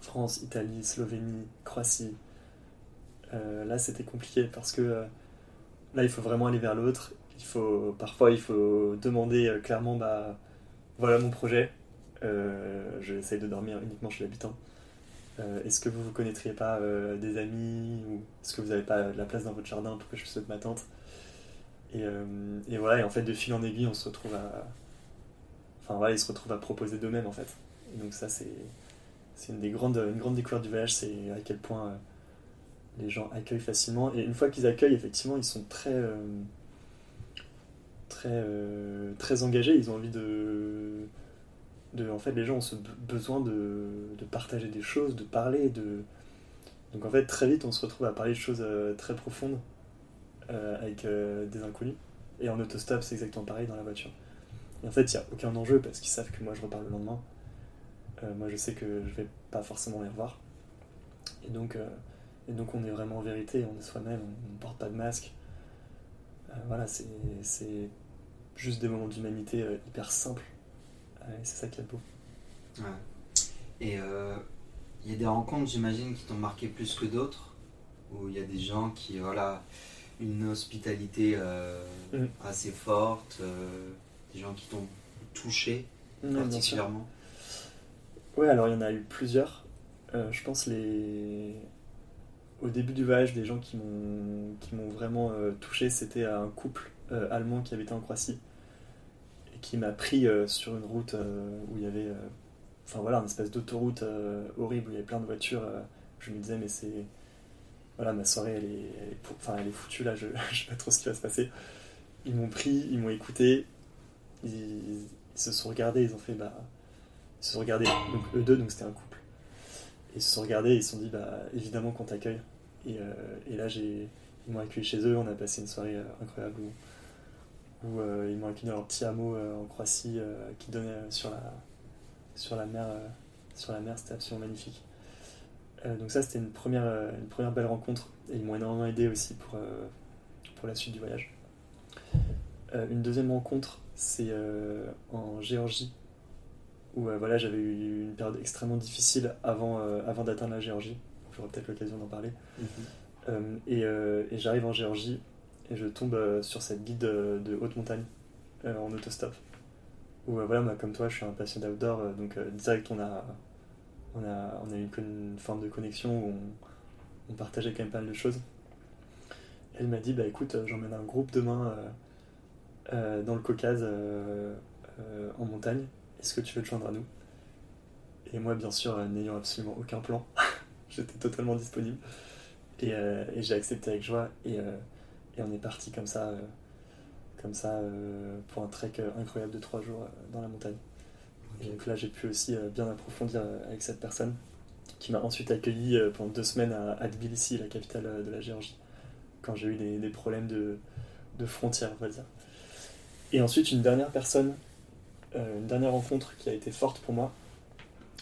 [SPEAKER 1] France, Italie, Slovénie, Croatie, là, c'était compliqué parce que là, il faut vraiment aller vers l'autre. Il faut, parfois, il faut demander clairement bah, voilà mon projet, euh, je essaye de dormir uniquement chez l'habitant. Euh, est-ce que vous ne connaîtriez pas euh, des amis ou est-ce que vous n'avez pas de la place dans votre jardin pour que je être ma tante et, et, voilà, et en fait, de fil en aiguille, on se retrouve à. Enfin voilà, ils se retrouvent à proposer d'eux-mêmes en fait. Et donc, ça, c'est, une des grandes, une grande découverte du voyage, c'est à quel point les gens accueillent facilement. Et une fois qu'ils accueillent, effectivement, ils sont très. très, très engagés, ils ont envie de en fait les gens ont ce besoin de, partager des choses, de parler, de donc en fait très vite on se retrouve à parler de choses euh, très profondes euh, avec euh, des inconnus et en autostop c'est exactement pareil dans la voiture. Et en fait il n'y a aucun enjeu parce qu'ils savent que moi je repars le lendemain. moi je sais que je vais pas forcément les revoir. Et donc, et donc on est vraiment en vérité, on est soi-même, on ne porte pas de masque. voilà, c'est juste des moments d'humanité hyper simples c'est ça qui est beau.
[SPEAKER 2] Et il euh, y a des rencontres, j'imagine, qui t'ont marqué plus que d'autres, où il y a des gens qui, voilà, une hospitalité euh, mm. assez forte, euh, des gens qui t'ont touché particulièrement.
[SPEAKER 1] Oui, alors il y en a eu plusieurs. je pense les au début du voyage, des gens qui m'ont vraiment touché, c'était un couple allemand qui habitait en Croatie qui m'a pris euh, sur une route euh, où il y avait euh, enfin voilà, une espèce d'autoroute horrible où il y avait plein de voitures. je me disais, mais c'est. Voilà, ma soirée, elle est, elle est foutue là, je, (laughs) ne sais pas trop ce qui va se passer. Ils m'ont pris, ils m'ont écouté, ils, se sont regardés, ils ont fait, bah. Ils se sont regardés, donc eux deux, donc c'était un couple. Ils se sont regardés, ils se sont dit, bah, évidemment qu'on t'accueille. Et, et, là, j'ai, ils m'ont accueilli chez eux, on a passé une soirée incroyable où euh, ils m'ont accueilli dans leur petit hameau euh, en Croatie euh, qui donnait sur la, sur la mer. sur la mer, c'était absolument magnifique. Donc ça, c'était une première, une première belle rencontre. Et ils m'ont énormément aidé aussi pour, pour la suite du voyage. une deuxième rencontre, c'est en Géorgie, où voilà, j'avais eu une période extrêmement difficile avant, avant d'atteindre la Géorgie. J'aurai peut-être l'occasion d'en parler. Mhm. et, et j'arrive en Géorgie et je tombe sur cette guide de, haute montagne en autostop où euh, voilà, moi, comme toi, je suis un passionné d'outdoor, euh, donc euh, direct, on a, on a, eu une, forme de connexion où on, partageait quand même pas mal de choses. Elle m'a dit, bah écoute, j'emmène un groupe demain dans le Caucase en montagne, est-ce que tu veux te joindre à nous? Et moi, bien sûr, n'ayant absolument aucun plan, (laughs) j'étais totalement disponible. Et, j'ai accepté avec joie, et, on est parti comme ça comme ça euh, pour un trek euh, incroyable de trois jours euh, dans la montagne. Et donc là, j'ai pu aussi bien approfondir avec cette personne qui m'a ensuite accueilli pendant deux semaines à, Tbilissi, la capitale de la Géorgie, quand j'ai eu des, problèmes de, frontières, on va dire. Et ensuite, une dernière personne, une dernière rencontre qui a été forte pour moi,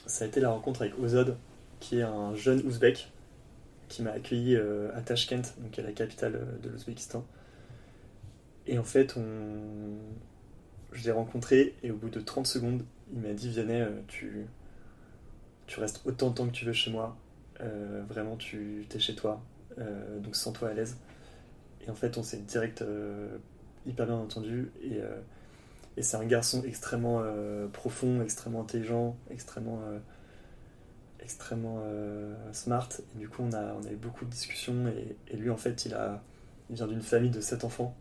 [SPEAKER 1] ça a été la rencontre avec Ozod, qui est un jeune ouzbek qui m'a accueilli à Tashkent, donc est la capitale de l'Ouzbékistan. Et en fait, on... je l'ai rencontré et au bout de 30 secondes, il m'a dit Vianney, euh, tu... tu restes autant de temps que tu veux chez moi. Euh, vraiment, tu es chez toi. Euh, donc sens-toi à l'aise. Et en fait, on s'est direct hyper bien entendu. Et, et c'est un garçon extrêmement profond, extrêmement intelligent, extrêmement extrêmement smart. Et du coup, on a, on eu beaucoup de discussions. Et, et lui, en fait, il, a, il vient d'une famille de 7 enfants.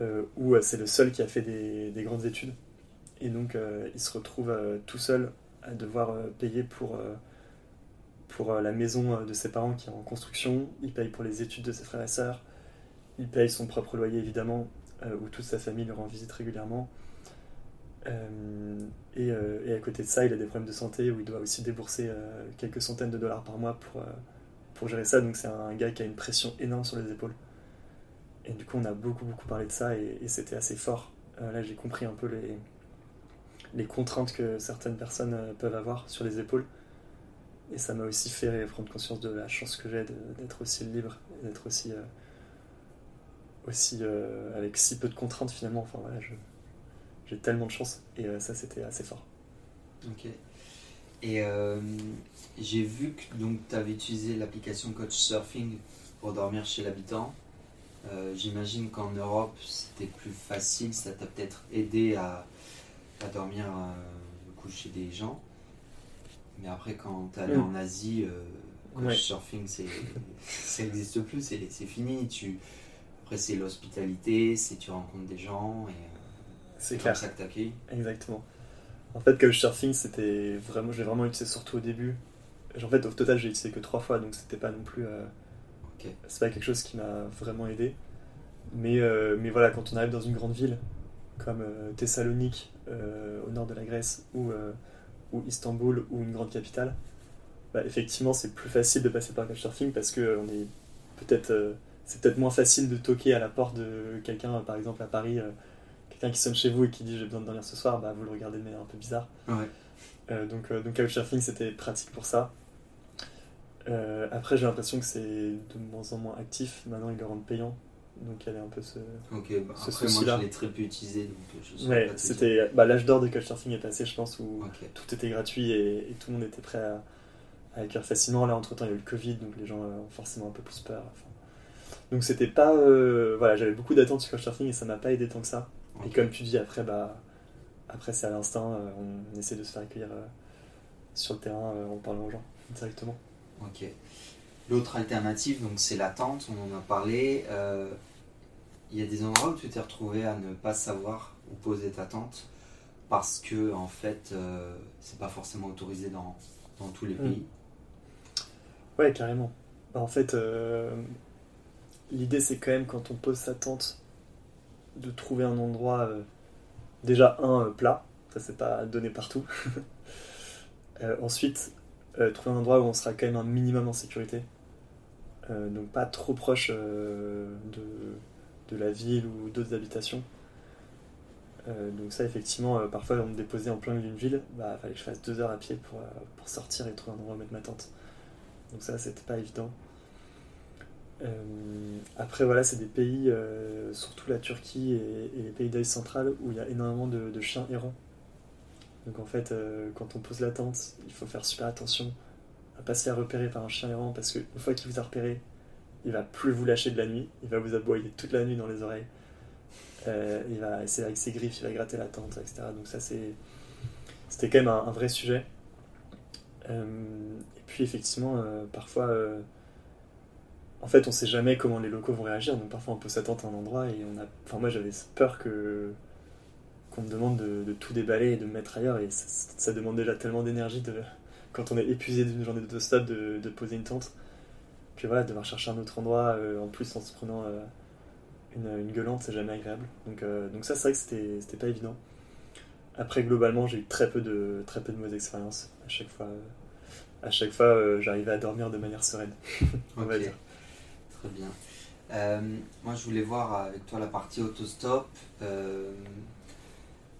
[SPEAKER 1] Euh, où euh, c'est le seul qui a fait des, grandes études. Et donc euh, il se retrouve tout seul à devoir payer pour, la maison de ses parents qui est en construction, il paye pour les études de ses frères et sœurs, il paye son propre loyer évidemment, où toute sa famille le rend visite régulièrement. et, à côté de ça, il a des problèmes de santé où il doit aussi débourser quelques centaines de dollars par mois pour gérer ça. Donc c'est un gars qui a une pression énorme sur les épaules. Et du coup, on a beaucoup, beaucoup parlé de ça et, c'était assez fort. Euh, là, j'ai compris un peu les, les contraintes que certaines personnes euh, peuvent avoir sur les épaules. Et ça m'a aussi fait prendre conscience de la chance que j'ai d'être aussi libre, d'être aussi, euh, aussi avec si peu de contraintes finalement. Enfin voilà, j'ai tellement de chance et ça c'était assez fort.
[SPEAKER 2] Ok. Et j'ai vu que tu avais utilisé l'application Coach Surfing pour dormir chez l'habitant. Euh, j'imagine qu'en Europe, c'était plus facile, ça t'a peut-être aidé à, à dormir euh, chez des gens. Mais après, quand tu allé mm. en Asie, euh, surfing, (laughs) ça n'existe plus, c'est fini. Tu, après, c'est l'hospitalité, c'est tu rencontres des gens et c'est comme ça que t'accueilles.
[SPEAKER 1] Exactement. En fait, couchsurfing, c'était vraiment, j'ai vraiment utilisé surtout au début. En fait, au total, j'ai utilisé que trois fois, donc c'était pas non plus c'est pas quelque chose qui m'a vraiment aidé. Mais, euh, mais voilà, quand on arrive dans une grande ville comme euh, Thessalonique euh, au nord de la Grèce ou, ou Istanbul ou une grande capitale, bah, effectivement c'est plus facile de passer par Couchsurfing parce que on est peut-être c'est peut-être moins facile de toquer à la porte de quelqu'un, par exemple à Paris, quelqu'un qui sonne chez vous et qui dit j'ai besoin de dormir ce soir, bah, vous le regardez de manière un peu bizarre. donc, donc Couchsurfing c'était pratique pour ça. Euh, après, j'ai l'impression que c'est de moins en moins actif. Maintenant, ils le rendent payant. Donc, il y avait un peu ce.
[SPEAKER 2] Ok, bah, après, moi, je l'ai très peu utilisé. Donc
[SPEAKER 1] ouais, c'était. Bah, L'âge d'or de Couchsurfing est passé, je pense, où tout était gratuit et, tout le monde était prêt à, à accueillir facilement. Là, entre temps, il y a eu le Covid, donc les gens ont forcément un peu plus peur. Donc, c'était pas. Euh, voilà, j'avais beaucoup d'attentes sur Couchsurfing et ça m'a pas aidé tant que ça. Et comme tu dis, après, bah. Après, c'est à l'instinct, euh, on essaie de se faire accueillir sur le terrain en parlant aux gens directement.
[SPEAKER 2] Ok. L'autre alternative, donc c'est la tente, on en a parlé. Euh, il y a des endroits où tu t'es retrouvé à ne pas savoir où poser ta tente parce que en fait euh, c'est pas forcément autorisé dans, dans tous les mm. pays.
[SPEAKER 1] Ouais, carrément. Bah, en fait, euh, l'idée c'est quand même quand on pose sa tente de trouver un endroit déjà un plat, ça c'est pas donné partout. (laughs) ensuite, euh, trouver un endroit où on sera quand même un minimum en sécurité. Euh, donc pas trop proche euh, de, de, la ville ou d'autres habitations. donc ça effectivement, parfois on me déposait en plein milieu d'une ville, bah fallait que je fasse deux heures à pied pour, pour sortir et trouver un endroit où mettre ma tente. Donc ça, c'était pas évident. après, voilà, c'est des pays, surtout la Turquie et, les pays d'Asie centrale, où il y a énormément de, chiens errants. Donc en fait, quand on pose la tente, il faut faire super attention à pas se faire repérer par un chien errant parce qu'une fois qu'il vous a repéré, il va plus vous lâcher de la nuit, il va vous aboyer toute la nuit dans les oreilles. Euh, il va essayer avec ses griffes, il va gratter la tente, etc. Donc ça c'était quand même un, vrai sujet. Euh, et puis effectivement, euh, parfois, en fait, on sait jamais comment les locaux vont réagir. Donc parfois, on pose sa tente à un endroit et on a, enfin moi j'avais peur que qu'on me demande de, tout déballer et de me mettre ailleurs et ça, demande déjà tellement d'énergie de quand on est épuisé d'une journée d'autostop de, de poser une tente que voilà, devoir chercher un autre endroit, euh, en plus en se prenant euh, une, une, gueulante, c'est jamais agréable. Donc, euh, donc ça, c'est vrai que c'était, pas évident. Après, globalement, j'ai eu très peu de, très peu de mauvaises expériences. À chaque fois, à chaque fois j'arrivais à dormir de manière sereine, (laughs) on va dire.
[SPEAKER 2] Très bien. moi, je voulais voir avec toi la partie autostop.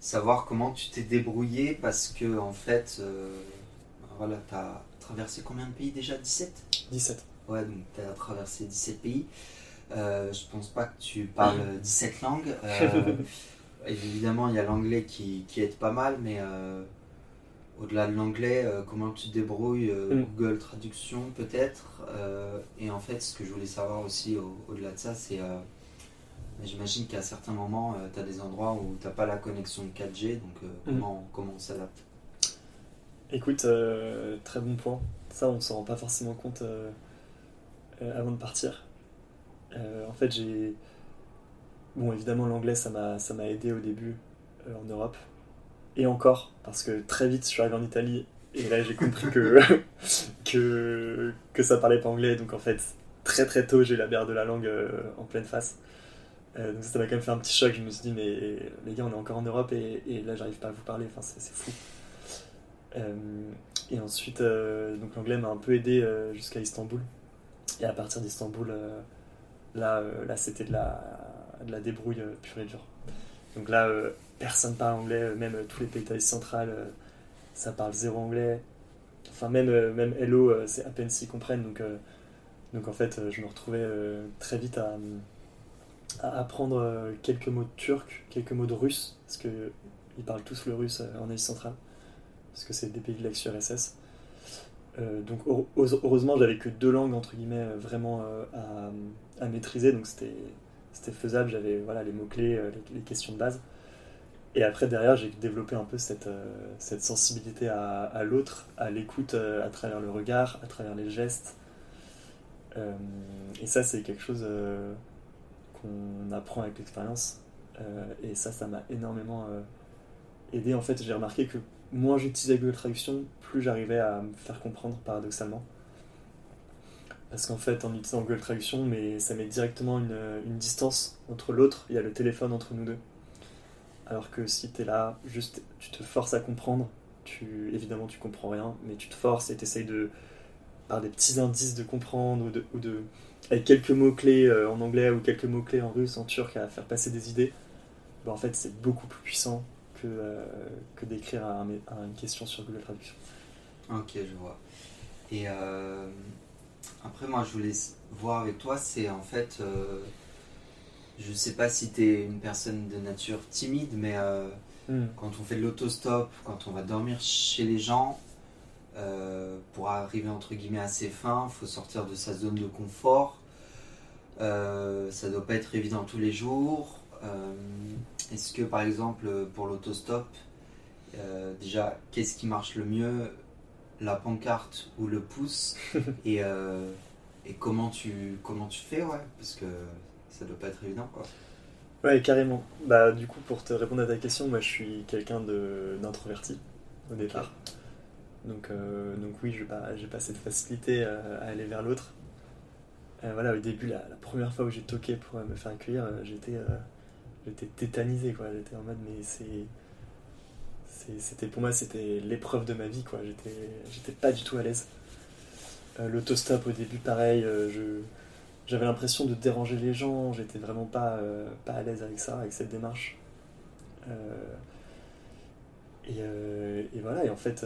[SPEAKER 2] Savoir comment tu t'es débrouillé parce que, en fait, voilà, tu as traversé combien de pays déjà? 17
[SPEAKER 1] 17.
[SPEAKER 2] Ouais, donc tu as traversé 17 pays. Euh, je pense pas que tu parles 17 langues. Euh, (laughs) évidemment, il y a l'anglais qui, qui, aide pas mal, mais euh, au-delà de l'anglais, euh, comment tu te débrouilles mm. Google Traduction peut-être. et en fait, ce que je voulais savoir aussi au-delà de ça, c'est. J'imagine qu'à certains moments, tu as des endroits où tu n'as pas la connexion 4G, donc mm. comment, comment on s'adapte?
[SPEAKER 1] Écoute, très bon point. Ça, on ne s'en rend pas forcément compte euh, avant de partir. Euh, en fait, j'ai. Bon, évidemment, l'anglais, ça m'a aidé au début euh, en Europe. Et encore, parce que très vite, je suis arrivé en Italie et là, j'ai compris que, (laughs) que, que ça parlait pas anglais. Donc, en fait, très très tôt, j'ai la bière de la langue en pleine face. Donc, ça m'a quand même fait un petit choc. Je me suis dit, mais les gars, on est encore en Europe et, et là, j'arrive pas à vous parler. Enfin, c'est fou. et ensuite, donc l'anglais m'a un peu aidé jusqu'à Istanbul. Et à partir d'Istanbul, euh, là, euh, là c'était de la, de la débrouille euh, pure et dure. Donc là, personne parle anglais, même tous les pays d'Asie centrale, ça parle zéro anglais. Enfin, même, même Hello, c'est à peine s'y comprennent. Donc, donc en fait, je me retrouvais très vite à, à apprendre quelques mots de turc, quelques mots de russe, parce qu'ils parlent tous le russe en Asie centrale, parce que c'est des pays de l'ex-URSS. Euh, donc heureusement, j'avais que deux langues entre guillemets euh, vraiment euh, à, maîtriser, donc c'était faisable. J'avais voilà les mots clés, les, questions de base. Et après derrière, j'ai développé un peu cette, sensibilité à l'autre, à l'écoute à travers le regard, à travers les gestes. et ça, c'est quelque chose qu'on apprend avec l'expérience. et ça, ça m'a énormément aidé. En fait, j'ai remarqué que moins j'utilisais Google Traduction, plus j'arrivais à me faire comprendre paradoxalement. Parce qu'en fait, en utilisant Google Traduction, mais ça met directement une, distance entre l'autre, il y a le téléphone entre nous deux. Alors que si tu là, juste tu te forces à comprendre, tu, évidemment tu comprends rien, mais tu te forces et tu essayes de, par des petits indices de comprendre, ou de avec quelques mots-clés euh, en anglais ou quelques mots-clés en russe, en turc, à faire passer des idées, ben, en fait c'est beaucoup plus puissant que, euh, que d'écrire une question sur Google Traduction.
[SPEAKER 2] Ok, je vois. Et euh, après, moi, je voulais voir avec toi, c'est en fait, euh, je sais pas si tu es une personne de nature timide, mais hmm. quand on fait de l'autostop, quand on va dormir chez les gens, pour arriver entre guillemets à ses fins, il faut sortir de sa zone de confort. ça doit pas être évident tous les jours. Est-ce que par exemple pour l'autostop, euh, déjà qu'est-ce qui marche le mieux? La pancarte ou le pouce? (laughs) Et, euh, et, comment, tu, comment tu fais ouais? Parce que ça doit pas être évident quoi.
[SPEAKER 1] Ouais, carrément. Bah, du coup, pour te répondre à ta question, moi je suis quelqu'un d'introverti au départ. Donc, euh, donc oui, je n'ai pas, pas, cette facilité à aller vers l'autre. voilà, au début, la, première fois où j'ai toqué pour me faire accueillir, j'étais tétanisé j'étais en mode mais c'est c'était pour moi c'était l'épreuve de ma vie quoi. J'étais pas du tout à l'aise. Euh, l'autostop au début pareil euh, j'avais l'impression de déranger les gens. J'étais vraiment pas euh, pas à l'aise avec ça avec cette démarche et, et, voilà et en fait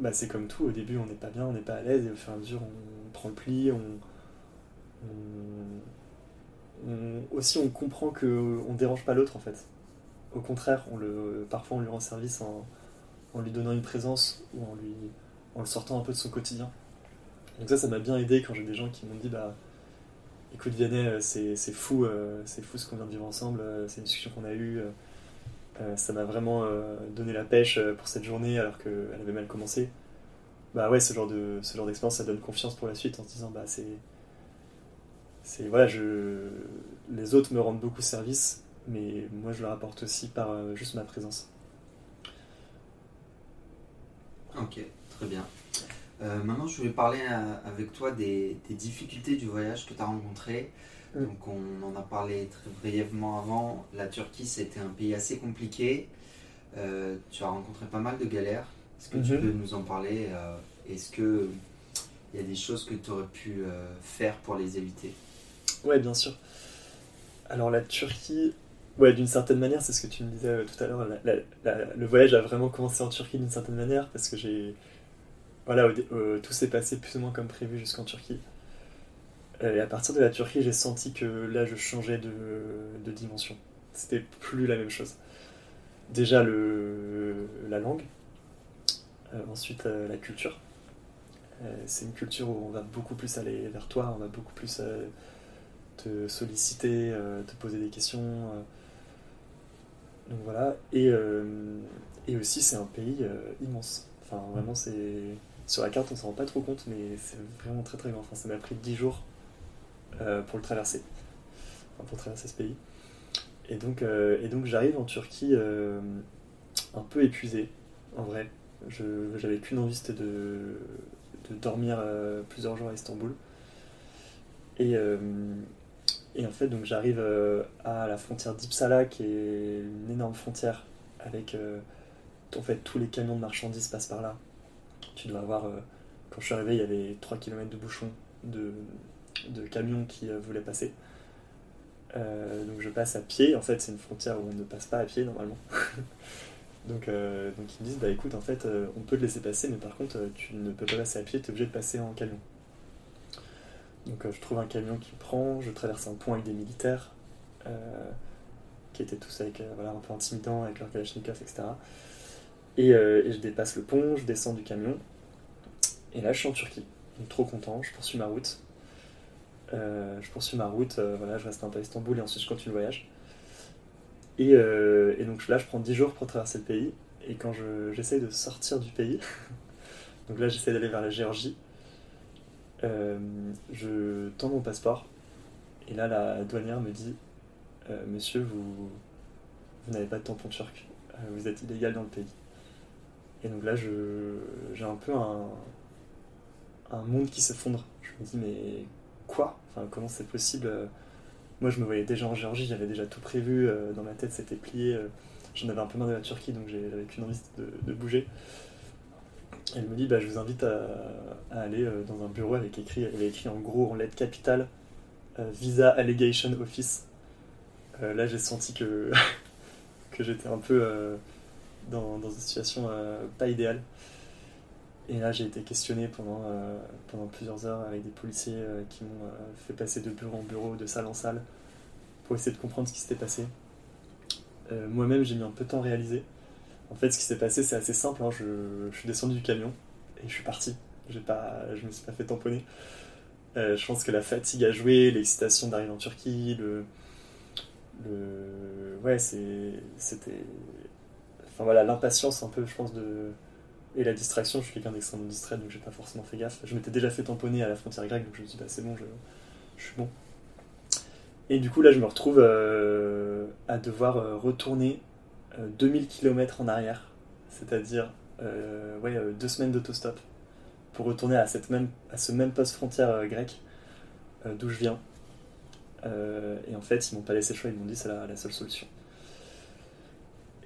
[SPEAKER 1] bah, c'est comme tout, au début on n'est pas bien, on n'est pas à l'aise, et au fur et à mesure on prend le pli, on, aussi on comprend qu'on ne dérange pas l'autre en fait. Au contraire, on le, parfois on lui rend service en, lui donnant une présence ou en, lui, en le sortant un peu de son quotidien. Donc ça, ça m'a bien aidé quand j'ai des gens qui m'ont dit bah écoute Vianney, euh, c'est fou, euh, c'est fou ce qu'on vient de vivre ensemble, euh, c'est une discussion qu'on a eue, ça m'a vraiment donné la pêche pour cette journée alors qu'elle avait mal commencé. Bah ouais, ce genre de ce genre d'expérience, ça donne confiance pour la suite en se disant bah c'est c'est voilà, je les autres me rendent beaucoup service, mais moi je leur apporte aussi par juste ma présence.
[SPEAKER 2] Ok, très bien. Euh, maintenant, je voulais parler euh, avec toi des, difficultés du voyage que tu as rencontré. Mm. Donc, on en a parlé très brièvement avant. La Turquie, c'était un pays assez compliqué. Euh, tu as rencontré pas mal de galères. Est-ce que tu mm-hmm. peux nous en parler Est-ce qu'il y a des choses que tu aurais pu faire pour les éviter?
[SPEAKER 1] Ouais, bien sûr. Alors, la Turquie, ouais, d'une certaine manière, c'est ce que tu me disais tout à l'heure. le voyage a vraiment commencé en Turquie d'une certaine manière parce que j'ai voilà, euh, tout s'est passé plus ou moins comme prévu jusqu'en Turquie. Euh, et à partir de la Turquie, j'ai senti que là, je changeais de, dimension. C'était plus la même chose. Déjà, le, la langue. Euh, ensuite, la culture. c'est une culture où on va beaucoup plus aller vers toi, on va beaucoup plus te solliciter, te poser des questions. donc voilà. Et, et aussi, c'est un pays immense. Enfin, vraiment, c'est sur la carte, on s'en rend pas trop compte, mais c'est vraiment très très grand. Enfin, ça m'a pris 10 jours euh, pour le traverser, pour traverser ce pays. Et donc, euh, donc j'arrive en Turquie euh, un peu épuisé, en vrai. J'avais qu'une envie, c'était de, dormir plusieurs jours à Istanbul. Et, en fait, donc j'arrive à la frontière d'Ipsala, qui est une énorme frontière avec en fait tous les camions de marchandises passent par là tu dois avoir. Euh, quand je suis arrivé, il y avait 3 km de bouchons de, de camions qui euh, voulaient passer. Euh, donc je passe à pied. En fait, c'est une frontière où on ne passe pas à pied normalement. (laughs) donc, donc ils me disent bah écoute, en fait, on peut te laisser passer, mais par contre, tu ne peux pas passer à pied, tu es obligé de passer en camion. Donc je trouve un camion qui prend, je traverse un pont avec des militaires qui étaient tous avec, voilà, un peu intimidants avec leur kalachnikov, etc. Euh, et, je dépasse le pont, je descends du camion. Et là, je suis en Turquie. Donc, trop content, je poursuis ma route. Euh, je poursuis ma route, euh, voilà, je reste un peu à Istanbul et ensuite je continue le voyage. Et, et donc là, je prends 10 jours pour traverser le pays. Et quand j'essaye de sortir du pays, (laughs) donc là, j'essaie d'aller vers la Géorgie, je tends mon passeport. Et là, la douanière me dit Monsieur, vous, vous n'avez pas de tampon turc, vous êtes illégal dans le pays. Et donc là, j'ai un peu un, un monde qui s'effondre. Je me dis, mais quoi? Enfin, Comment c'est possible Moi, je me voyais déjà en Géorgie, j'avais déjà tout prévu. Euh, dans ma tête, c'était plié. Euh, j'en avais un peu marre de la Turquie, donc j'avais qu'une envie de, bouger. Elle me dit, bah, je vous invite à, aller euh, dans un bureau avec écrit, elle écrit en gros en lettres capitales Visa Allegation Office. là, j'ai senti que, (laughs) que j'étais un peu dans, une situation euh, pas idéale. Et là, j'ai été questionné pendant, euh, pendant plusieurs heures avec des policiers euh, qui m'ont fait passer de bureau en bureau, de salle en salle, pour essayer de comprendre ce qui s'était passé. Moi-même, j'ai mis un peu de temps à réaliser. En fait, ce qui s'est passé, c'est assez simple. Hein. Je, suis descendu du camion et je suis parti. Pas, je me suis pas fait tamponner. je pense que la fatigue a joué, l'excitation d'arriver en Turquie, le, le ouais, c'était enfin voilà, l'impatience un peu, je pense, de. Et la distraction, je suis quelqu'un d'extrêmement distrait, donc j'ai pas forcément fait gaffe. Je m'étais déjà fait tamponner à la frontière grecque, donc je me suis dit, bah c'est bon, je, suis bon. Et du coup, là, je me retrouve euh, à devoir euh, retourner 2000 euh, km en arrière, c'est-à-dire ouais, deux semaines d'autostop, pour retourner à, cette même, à ce même poste frontière grec d'où je viens. et en fait, ils m'ont pas laissé le choix, ils m'ont dit c'est la seule solution.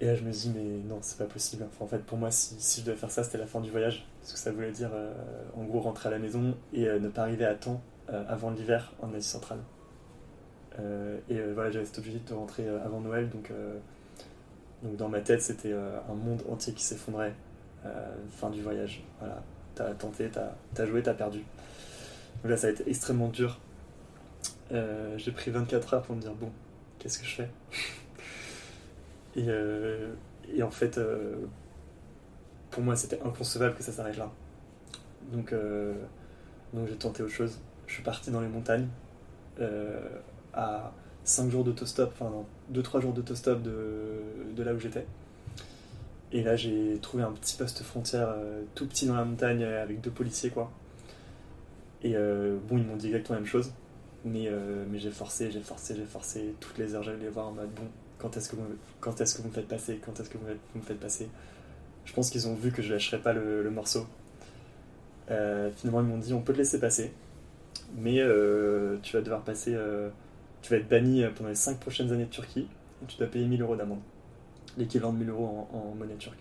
[SPEAKER 1] Et là, je me dis, mais non, c'est pas possible. En fait, pour moi, si, je devais faire ça, c'était la fin du voyage. Parce que ça voulait dire, euh, en gros, rentrer à la maison et euh, ne pas arriver à temps euh, avant l'hiver en Asie centrale. et voilà, j'avais cet objectif de rentrer avant Noël. Donc, donc dans ma tête, c'était un monde entier qui s'effondrait. fin du voyage. Voilà, t'as tenté, t'as as joué, t'as perdu. Donc là, ça a été extrêmement dur. J'ai pris 24 heures pour me dire bon, qu'est-ce que je fais? Et, et, en fait, pour moi, c'était inconcevable que ça s'arrête là. Donc, donc j'ai tenté autre chose. Je suis parti dans les montagnes à 5 jours d'autostop, enfin 2-3 jours d'autostop de, de là où j'étais. Et là, j'ai trouvé un petit poste frontière euh, tout petit dans la montagne euh, avec deux policiers, quoi. Et euh, bon, ils m'ont dit exactement la même chose. Mais, mais j'ai forcé, j'ai forcé, j'ai forcé. Toutes les heures, j'allais les voir en mode bon, quand est-ce que, vous, me faites passer Quand est-ce que vous, me faites passer Je pense qu'ils ont vu que je lâcherais pas le, morceau. finalement, ils m'ont dit on peut te laisser passer. Mais tu vas devoir passer tu vas être banni euh, pendant les 5 prochaines années de Turquie et tu dois payer 1000 euros d'amende, l'équivalent de 1000 euros en, monnaie turque.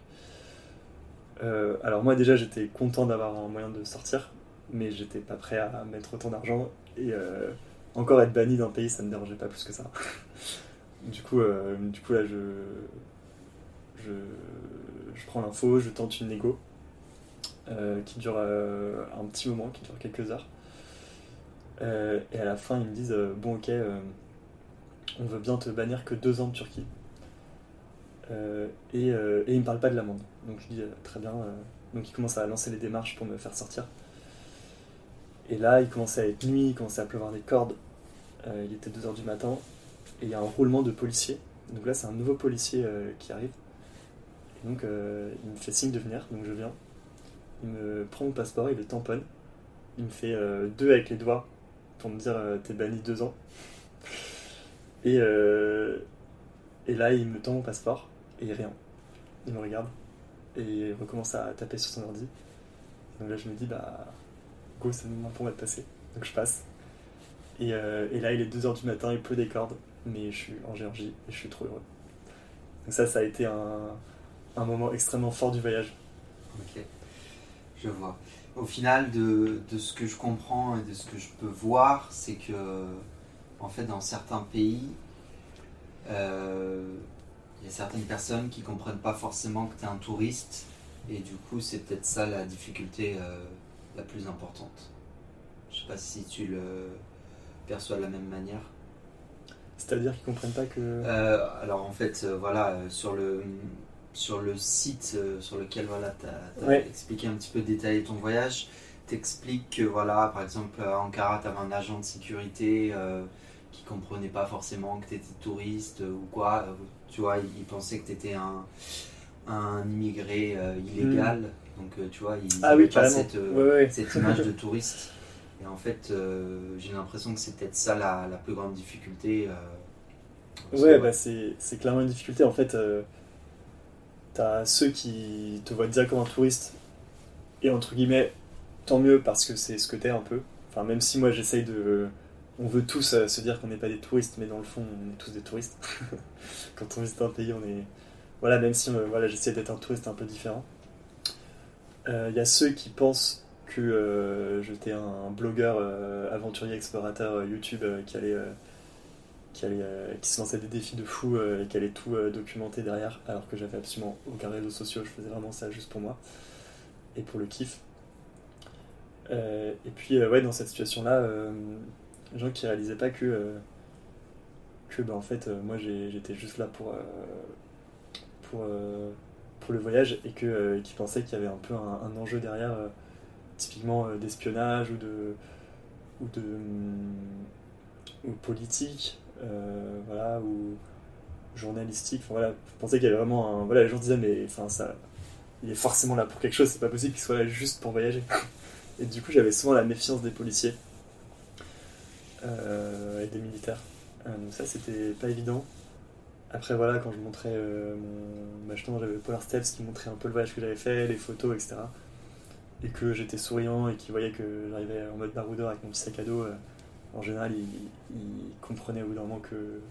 [SPEAKER 1] Euh, alors moi déjà j'étais content d'avoir un moyen de sortir, mais j'étais pas prêt à mettre autant d'argent et euh, encore être banni d'un pays ça me dérangeait pas plus que ça. (laughs) du coup, du coup là je, je, je prends l'info, je tente une négo qui dure un petit moment, qui dure quelques heures. Euh, et à la fin, ils me disent euh, Bon, ok, euh, on veut bien te bannir que deux ans de Turquie. et, et ils me parlent pas de l'amende. Donc je dis Très bien. donc ils commencent à lancer les démarches pour me faire sortir. Et là, il commençait à être nuit, il commençait à pleuvoir des cordes. il était 2h du matin. Et il y a un roulement de policiers. Donc là, c'est un nouveau policier qui arrive. Et donc, il me fait signe de venir. Donc je viens. Il me prend mon passeport, il le tamponne. Il me fait deux avec les doigts pour me dire euh, t'es banni deux ans. Et, euh, et là, il me tend mon passeport et rien. Il me regarde et il recommence à taper sur son ordi. Donc là, je me dis, bah, go, c'est le moment pour moi de passer. Donc je passe. Et, euh, et là, il est 2h du matin, il pleut des cordes, mais je suis en Géorgie et je suis trop heureux. Donc ça, ça a été un, moment extrêmement fort du voyage.
[SPEAKER 2] Ok, je vois au final, de, ce que je comprends et de ce que je peux voir, c'est que, en fait, dans certains pays, euh, il y a certaines personnes qui comprennent pas forcément que tu es un touriste, et du coup, c'est peut-être ça la difficulté euh, la plus importante. Je sais pas si tu le perçois de la même manière.
[SPEAKER 1] C'est-à-dire qu'ils comprennent pas que.
[SPEAKER 2] Euh, alors en fait, voilà, sur le sur le site euh, sur lequel voilà, tu as, expliqué un petit peu détaillé ton voyage, t'expliques que voilà, par exemple à Ankara, tu avais un agent de sécurité euh, qui comprenait pas forcément que tu étais touriste ou quoi. Euh, tu vois, il, pensait que tu étais un, un immigré illégal. Hmm. Donc tu vois, il
[SPEAKER 1] ah, oui,
[SPEAKER 2] pas cette, cette, image de touriste. Et en fait, j'ai l'impression que c'est peut-être ça la, la, plus grande difficulté.
[SPEAKER 1] ouais, bah, c'est clairement une difficulté. En fait, T'as ceux qui te voient dire comme un touriste, et entre guillemets, tant mieux parce que c'est ce que t'es un peu. Enfin, même si moi j'essaye de. On veut tous euh, se dire qu'on n'est pas des touristes, mais dans le fond, on est tous des touristes. (laughs) Quand on visite un pays, on est. Voilà, même si euh, voilà, j'essaie d'être un touriste un peu différent. Il euh, y a ceux qui pensent que j'étais un blogueur aventurier explorateur YouTube qui allait qui, euh, qui se lançait des défis de fou euh, et qui allait tout euh, documenter derrière, alors que j'avais absolument aucun réseau social, je faisais vraiment ça juste pour moi et pour le kiff. et puis, ouais, dans cette situation-là, les gens qui réalisaient pas que, que bah, en fait, moi j'étais juste là pour le voyage et que, qui pensaient qu'il y avait un peu un, enjeu derrière, typiquement d'espionnage ou de, ou de ou politique euh, voilà, ou journalistique. Enfin, voilà, je pensais qu'il y avait vraiment un. Voilà, les gens disaient, mais enfin, ça, il est forcément là pour quelque chose, c'est pas possible qu'il soit là juste pour voyager. (laughs) Et du coup, j'avais souvent la méfiance des policiers euh, et des militaires. Euh, donc, ça, c'était pas évident. Après, voilà, quand je montrais mon. Bah, j'avais Polar Steps qui montrait un peu le voyage que j'avais fait, les photos, etc. Et que j'étais souriant et qui voyait que j'arrivais en mode baroudeur avec mon petit sac à dos en général, il, comprenait au bout d'un moment que,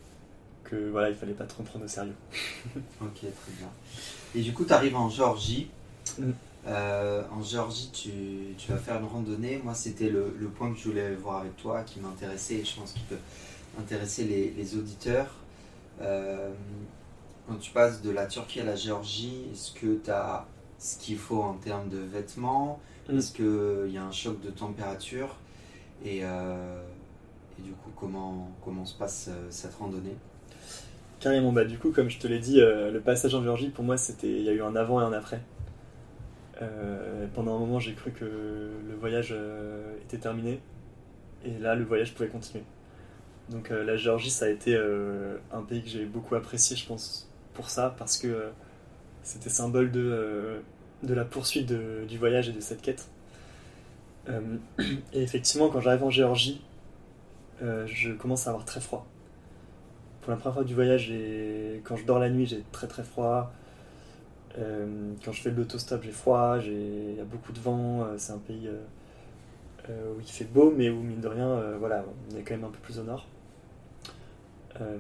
[SPEAKER 1] que voilà, il fallait pas trop prendre au sérieux. (laughs)
[SPEAKER 2] ok, très bien. Et du coup, tu arrives en Géorgie. Mm. Euh, en Géorgie, tu, tu, vas faire une randonnée. Moi, c'était le, le, point que je voulais voir avec toi, qui m'intéressait et je pense qu'il peut intéresser les, les auditeurs. Euh, quand tu passes de la Turquie à la Géorgie, est-ce que tu as ce qu'il faut en termes de vêtements mm. Est-ce qu'il y a un choc de température et, et, du coup, comment, comment se passe cette randonnée?
[SPEAKER 1] Carrément, bah du coup, comme je te l'ai dit, le passage en Géorgie, pour moi, c'était il y a eu un avant et un après. pendant un moment, j'ai cru que le voyage était terminé, et là, le voyage pouvait continuer. Donc euh, la Géorgie, ça a été euh, un pays que j'ai beaucoup apprécié, je pense, pour ça, parce que euh, c'était symbole de, de la poursuite du voyage et de cette quête. (clears throat) et effectivement, quand j'arrive en Géorgie, je commence à avoir très froid. Pour la première fois du voyage, quand je dors la nuit, j'ai très très froid. quand je fais de l'autostop, j'ai froid, il y a beaucoup de vent, c'est un pays où il fait beau, mais où mine de rien, voilà, on est quand même un peu plus au nord. Euh,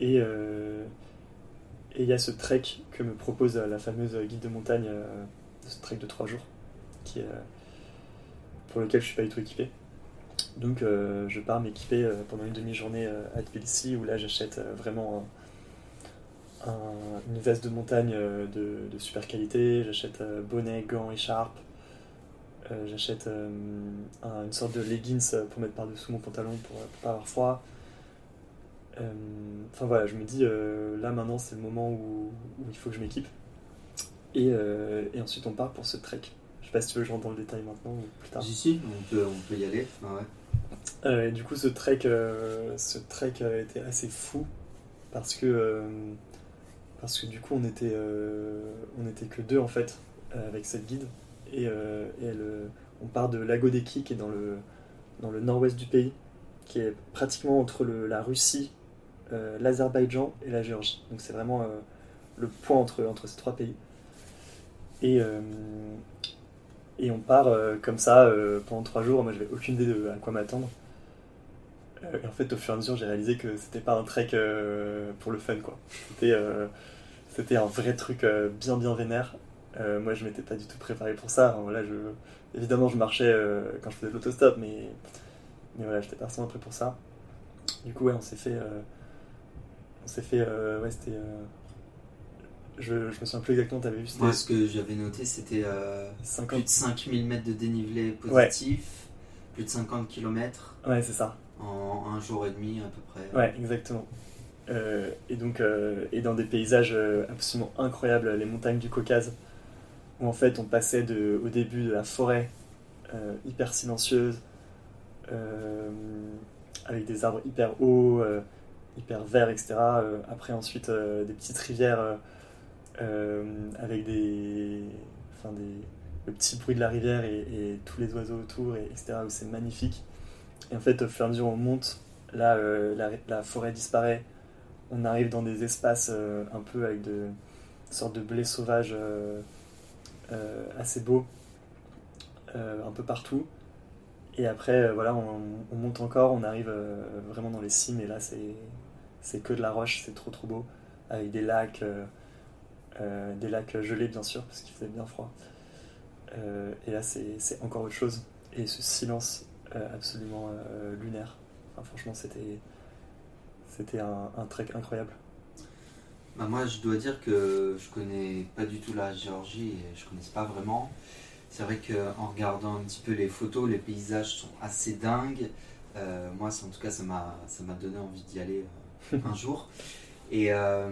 [SPEAKER 1] et euh, et il y a ce trek que me propose la fameuse guide de montagne, euh, ce trek de 3 jours, pour lequel je suis pas du tout équipé. Donc je pars m'équiper pendant une demi-journée à Tbilissi où là j'achète vraiment une veste de montagne de, super qualité, j'achète bonnet, gants, écharpe, j'achète une sorte de leggings pour mettre par-dessous mon pantalon pour, pour pas avoir froid. Euh, enfin voilà, je me dis euh, là maintenant c'est le moment où, il faut que je m'équipe. Euh, et, ensuite on part pour ce trek. Je sais pas si tu veux que je rentre dans le détail maintenant ou plus tard.
[SPEAKER 2] Si, si, on peut, on peut y aller.
[SPEAKER 1] Ah du coup, ce trek, ce trek a été assez fou parce que, parce que du coup, on était, on était que deux en fait avec cette guide. Et, elle, on part de Lagodeki qui est dans le, dans le nord-ouest du pays, qui est pratiquement entre le, la Russie euh, l'Azerbaïdjan et la Géorgie. Donc c'est vraiment euh, le point entre, entre ces trois pays. Et, euh, et on part comme ça pendant trois jours. Moi, j'avais aucune idée de à quoi m'attendre. et en fait, au fur et à mesure, j'ai réalisé que c'était pas un trek pour le fun, quoi. C'était, un vrai truc bien, bien vénère. moi, je m'étais pas du tout préparé pour ça. voilà, je, évidemment, je marchais quand je faisais de l'autostop, mais, mais voilà, j'étais pas forcément prêt pour ça. Du coup, ouais, on s'est fait, on s'est fait. Euh, ouais, c'était. Euh, je, je me souviens plus exactement, tu avais vu
[SPEAKER 2] Moi, ce que j'avais noté, c'était euh, plus de 5000 mètres de dénivelé positif, plus de 50 km.
[SPEAKER 1] Ouais, c'est ça.
[SPEAKER 2] En un jour et demi à peu près.
[SPEAKER 1] Ouais, exactement. et donc, et dans des paysages absolument incroyables, les montagnes du Caucase, où en fait on passait de, au début de la forêt hyper silencieuse, avec des arbres hyper hauts hyper vert, etc. Euh, après, ensuite, euh, des petites rivières euh, avec des, enfin, des, le petit bruit de la rivière et, tous les oiseaux autour, et, etc. où c'est magnifique. Et en fait, au fur et à mesure on monte, là, la, forêt disparaît. On arrive dans des espaces un peu avec de sortes de blé sauvage assez beaux, un peu partout. Et après, voilà, on, monte encore, on arrive vraiment dans les cimes, et là, c'est c'est que de la roche, c'est trop trop beau, avec des lacs, euh, euh, des lacs gelés bien sûr, parce qu'il faisait bien froid. Euh, et là, c'est encore autre chose. Et ce silence absolument lunaire. franchement, c'était un, trek incroyable.
[SPEAKER 2] Bah moi, je dois dire que je connais pas du tout la Géorgie et je connais pas vraiment. C'est vrai qu'en regardant un petit peu les photos, les paysages sont assez dingues. moi, en tout cas, ça m'a donné envie d'y aller un jour. Et euh,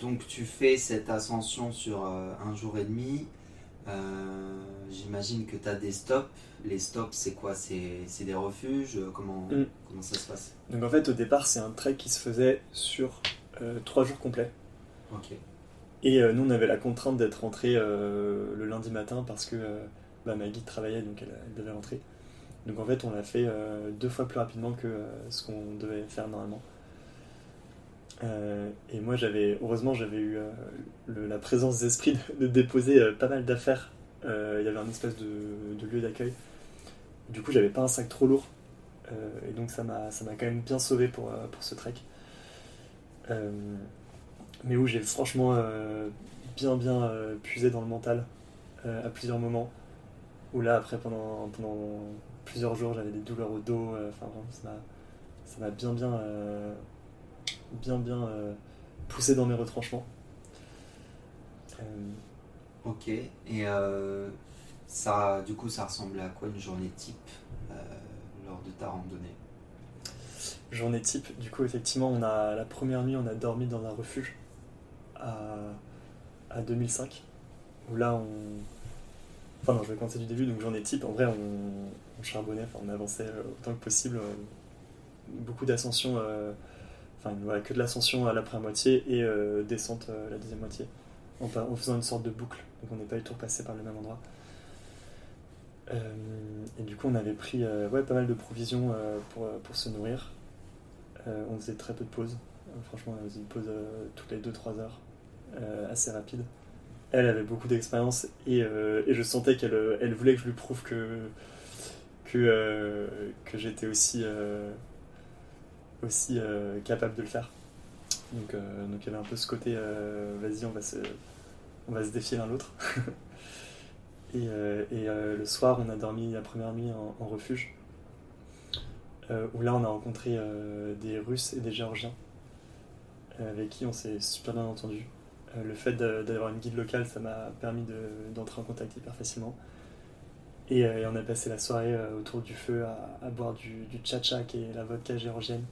[SPEAKER 2] donc tu fais cette ascension sur euh, un jour et demi. Euh, j'imagine que tu as des stops. Les stops, c'est quoi? C'est des refuges? Comment, mm. comment ça se passe?
[SPEAKER 1] Donc en fait, au départ, c'est un trek qui se faisait sur trois jours complets.
[SPEAKER 2] Ok.
[SPEAKER 1] Et nous, on avait la contrainte d'être rentré le lundi matin parce que bah, ma guide travaillait, donc elle, elle, devait rentrer. Donc en fait, on l'a fait deux fois plus rapidement que ce qu'on devait faire normalement. Euh, et moi, j'avais, heureusement, j'avais eu euh, la présence d'esprit de, déposer euh, pas mal d'affaires. Il y avait un espèce de, lieu d'accueil. Du coup, j'avais pas un sac trop lourd. et donc, ça m'a, ça m'a quand même bien sauvé pour, pour ce trek. mais où j'ai franchement bien, bien puisé dans le mental à plusieurs moments. Où là, après, pendant, pendant plusieurs jours, j'avais des douleurs au dos. Enfin, m'a, ça m'a bien, bien bien bien euh, poussé dans mes retranchements. Euh,
[SPEAKER 2] Ok, et ça, du coup, ça ressemblait à quoi une journée type lors de ta randonnée?
[SPEAKER 1] Journée type, du coup, effectivement, on a, la première nuit, on a dormi dans un refuge à, à 2005, où là, on. Enfin, non, je vais commencer du début, donc journée type, en vrai, on, charbonnait, enfin, on avançait autant que possible. beaucoup d'ascension, euh, enfin, voilà, que de l'ascension à la première moitié et euh, descente euh, la deuxième moitié, en, faisant une sorte de boucle, donc on n'est pas du tout repassé par le même endroit. et du coup, on avait pris ouais, pas mal de provisions pour, pour se nourrir. on faisait très peu de pauses. franchement, on faisait une pause toutes les 2-3 heures, assez rapide elle avait beaucoup d'expérience et, je sentais qu'elle elle voulait que je lui prouve que, que, que j'étais aussi, aussi capable de le faire. Donc, donc il y avait un peu ce côté vas-y, on va se, on va se défier l'un l'autre. (laughs) et, et le soir, on a dormi la première nuit en, refuge, où là on a rencontré des Russes et des Géorgiens avec qui on s'est super bien entendu. Euh, le fait d'avoir une guide locale, ça m'a permis d'entrer en contact hyper facilement. Et, euh, on a passé la soirée euh, autour du feu à, boire du, du tchatcha, qui est la vodka géorgienne,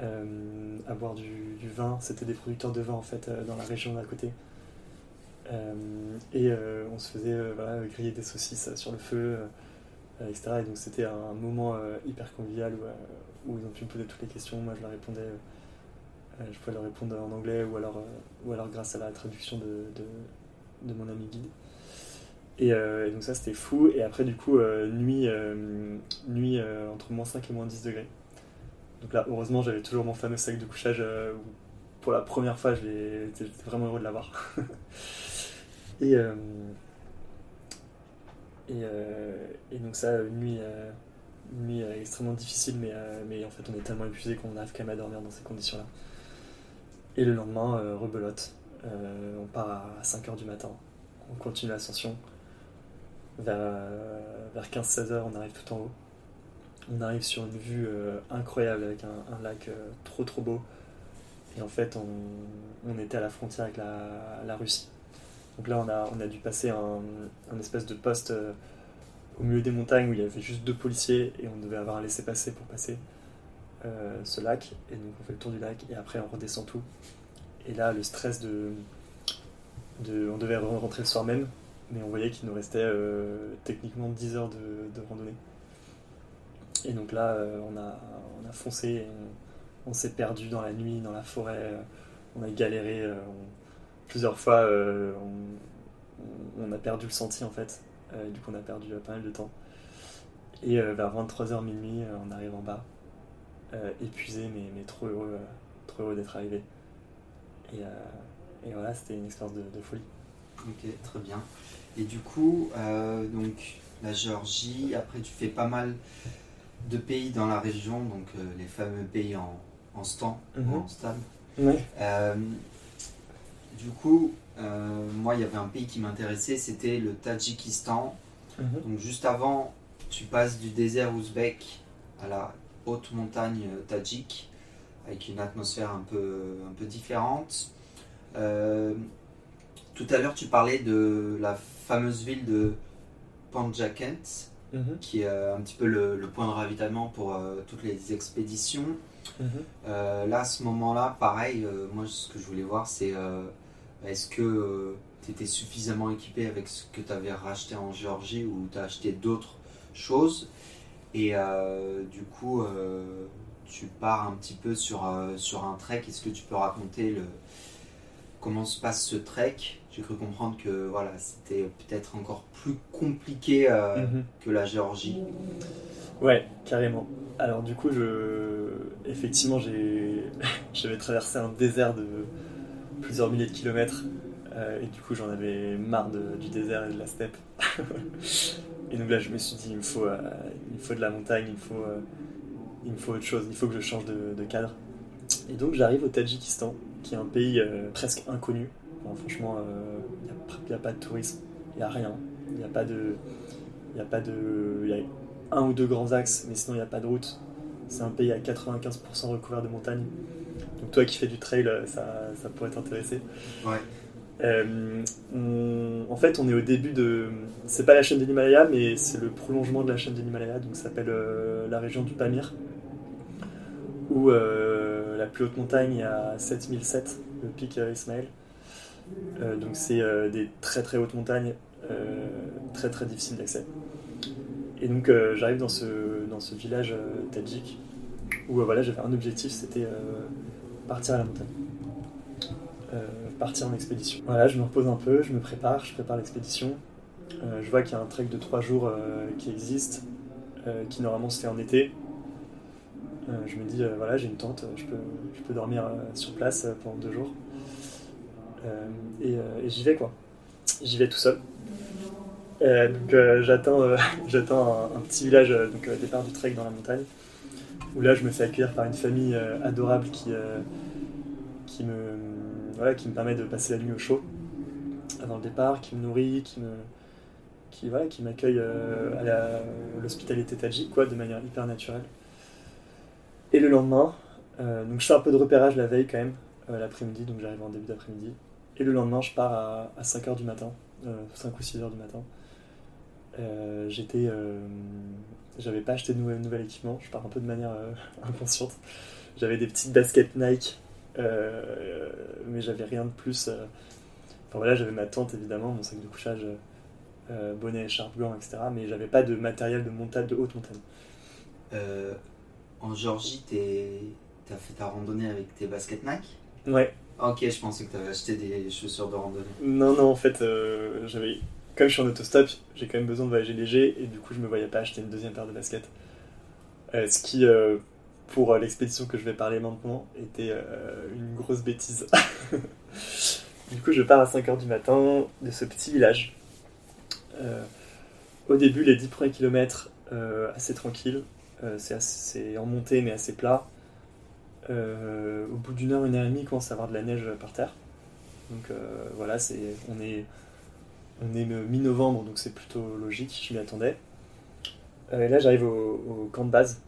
[SPEAKER 1] à boire du, vin. C'était des producteurs de vin en fait dans la région d'à côté. et on se faisait griller des saucisses sur le feu, etc. Et donc c'était un moment hyper convivial où, ils ont pu me poser toutes les questions. Moi je leur répondais euh, je pouvais leur répondre en anglais ou alors, euh, ou alors grâce à la traduction de, de, mon ami guide. Euh, et, donc ça c'était fou. Et après du coup, nuit, nuit entre moins 5 et moins 10 degrés. Donc là, heureusement, j'avais toujours mon fameux sac de couchage. pour la première fois, j'étais vraiment heureux de l'avoir. (laughs) et, et, et, donc ça, une nuit, nuit extrêmement difficile, mais, mais en fait on est tellement épuisé qu'on arrive quand même à dormir dans ces conditions-là. Et le lendemain, euh, rebelote. Euh, on part à 5h du matin. On continue l'ascension. Vers, euh, vers 15-16 h on arrive tout en haut. On arrive sur une vue incroyable avec un, lac trop trop beau. Et en fait, on, était à la frontière avec la, Russie. Donc là, on a, on a dû passer un, espèce de poste au milieu des montagnes où il y avait juste deux policiers et on devait avoir un laissez-passer pour passer. Euh, ce lac, et donc on fait le tour du lac, et après on redescend tout. Et là, le stress de. de on devait rentrer le soir même, mais on voyait qu'il nous restait euh, techniquement 10 heures de, randonnée. Et donc là, euh, on, a, on a foncé, on, s'est perdu dans la nuit, dans la forêt, on a galéré. plusieurs fois, on, a perdu le sentier en fait. du coup, on a perdu pas mal de temps. Et vers 23h minuit, on arrive en bas. Euh, épuisé, mais, mais, trop heureux, euh, trop heureux d'être arrivé. Et, euh, et voilà, c'était une expérience de, folie.
[SPEAKER 2] Ok, très bien. Et du coup, donc la Géorgie, après tu fais pas mal de pays dans la région, donc les fameux pays en, en stand, mhm. en stade. du coup, moi, il y avait un pays qui m'intéressait, c'était le Tadjikistan. Mhm. Donc juste avant, tu passes du désert ouzbek à la haute montagne euh, tadjik, avec une atmosphère un peu, un peu différente. Euh, tout à l'heure, tu parlais de la fameuse ville de Panjakent, mhm. qui est euh, un petit peu le, point de ravitaillement pour toutes les expéditions. Mhm. là, à ce moment-là, pareil, moi, ce que je voulais voir, c'est est-ce que tu étais suffisamment équipé avec ce que tu avais racheté en Géorgie ou tu as acheté d'autres choses? Et euh, du coup, euh, tu pars un petit peu sur, euh, sur un trek. Est-ce que tu peux raconter le, comment se passe ce trek? J'ai cru comprendre que voilà, c'était peut-être encore plus compliqué mhm. que la Géorgie.
[SPEAKER 1] Ouais, carrément. Alors du coup, je... effectivement, (laughs) j'avais traversé un désert de plusieurs milliers de kilomètres. et du coup, j'en avais marre du désert et de la steppe. (laughs) Et donc là, je me suis dit, il me faut, euh, il faut de la montagne, il me faut, euh, il me faut autre chose, il faut que je change de, cadre. Et donc j'arrive au Tadjikistan, qui est un pays euh, presque inconnu. Franchement, il n'y a, pas de tourisme, il n'y a rien. Il n'y a pas de. Il y a pas de. Y a un ou deux grands axes, mais sinon il n'y a pas de route. C'est un pays à 95% recouvert de montagnes. Donc toi qui fais du trail, ça, ça pourrait t'intéresser.
[SPEAKER 2] Ouais.
[SPEAKER 1] en fait, on est au début de. C'est pas la chaîne de l'Himalaya, mais c'est le prolongement de la chaîne de l'Himalaya, donc ça s'appelle la région du Pamir, où la plus haute montagne est à 7007, le pic Ismail. Donc c'est des très très hautes montagnes, très très difficiles d'accès. Et donc j'arrive dans ce, village tadjik où voilà, j'avais un objectif, c'était partir à la montagne. partir en expédition. Voilà, je me repose un peu, je me prépare, je prépare l'expédition. je vois qu'il y a un trek de 3 jours qui existe, qui normalement se fait en été. je me dis, voilà, j'ai une tente, je peux, je peux dormir sur place pendant deux jours. Et, j'y vais, quoi. J'y vais tout seul. donc j'atteins, (laughs) j'atteins un, petit village, donc départ du trek dans la montagne où là je me fais accueillir par une famille euh, adorable qui, euh, qui, me, voilà, qui me permet de passer la nuit au chaud avant le départ, qui me nourrit, qui me qui voilà, qui m'accueille euh, à l'hospitalité tadjik quoi, de manière hyper naturelle. Et le lendemain, donc je fais un peu de repérage la veille quand même, l'après-midi, donc j'arrive en début d'après-midi. Et le lendemain, je pars à, à 5h du matin, 5 ou 6h du matin. J'étais j'avais pas acheté de nouvel, équipement, je pars un peu de manière euh, (laughs) inconsciente. J'avais des petites baskets Nike, euh, mais j'avais rien de plus. Euh. Enfin voilà, j'avais ma tente évidemment, mon sac de couchage, bonnet, écharpe, gants, etc. Mais j'avais pas de matériel de montagne, de haute montagne.
[SPEAKER 2] en Georgie, t'as fait ta randonnée avec tes baskets Nike?
[SPEAKER 1] Ouais.
[SPEAKER 2] Ok, je pensais que t'avais acheté des chaussures de randonnée.
[SPEAKER 1] Non, non, en fait, j'avais comme je suis en autostop, j'ai quand même besoin de voyager léger et du coup je me voyais pas acheter une deuxième paire de baskets. Euh, ce qui, euh, pour euh, l'expédition que je vais parler maintenant, était une grosse bêtise. (laughs) du coup je pars à 5h du matin de ce petit village. au début les 10 premiers kilomètres assez tranquilles, c'est en montée mais assez plat. Au bout d'une heure, une heure et demie, il commence à avoir de la neige par terre. Donc voilà, c'est, on est on est mi-novembre, donc c'est plutôt logique, je m'y attendais. Euh, et là, j'arrive au, camp de base.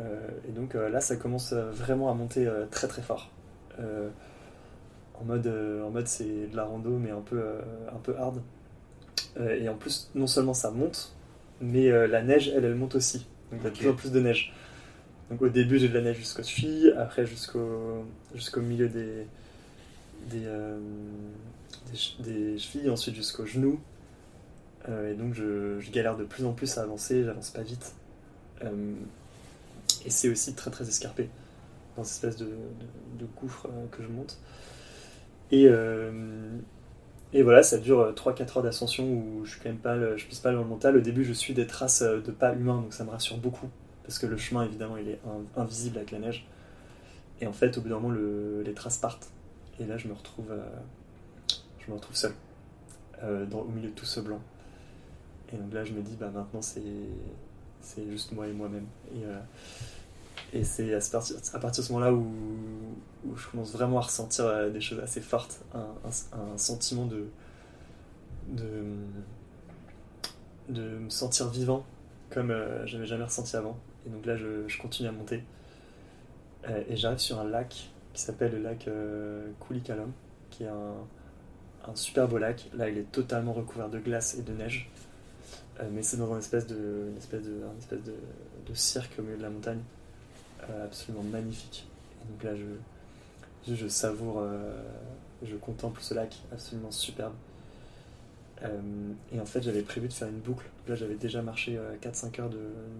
[SPEAKER 1] Euh, et donc euh, là, ça commence vraiment à monter très très fort. en mode, en mode c'est de la rando, mais un peu, un peu hard. et en plus, non seulement ça monte, mais la neige, elle, elle monte aussi. Donc il y a de plus en plus de neige. Donc au début, j'ai de la neige jusqu'aux chevilles, après jusqu'au jusqu'au milieu des, des, des, chevilles, ensuite jusqu'aux genoux. Euh, et donc je, galère de plus en plus à avancer, j'avance pas vite. Euh, et c'est aussi très très escarpé, dans cette espèce de, de, gouffre euh, que je monte. Et, et voilà, ça dure 3-4 heures d'ascension où je suis quand même pas, je pisse pas dans le mental. Au début, je suis des traces de pas humains, donc ça me rassure beaucoup. Parce que le chemin, évidemment, il est invisible avec la neige. Et en fait, au bout d'un moment, les traces partent. Et là, je me retrouve je me retrouve seul euh, au milieu de tout ce blanc. Et donc là, je me dis, bah maintenant, c'est, juste moi et moi-même. Et, euh, c'est à, partir, à partir de ce moment-là où, je commence vraiment à ressentir euh, des choses assez fortes, un, sentiment de, de me sentir vivant comme j'avais jamais ressenti avant. Et donc là, je, continue à monter. et j'arrive sur un lac qui s'appelle le lac Koulikalom, qui est un, un super beau lac. Là, il est totalement recouvert de glace et de neige. Euh, mais c'est dans une espèce, de, cirque au milieu de la montagne. Euh, absolument magnifique. Et donc là, je, savoure, euh, je contemple ce lac absolument superbe. Et en fait, j'avais prévu de faire une boucle. Là, j'avais déjà marché 4-5 heures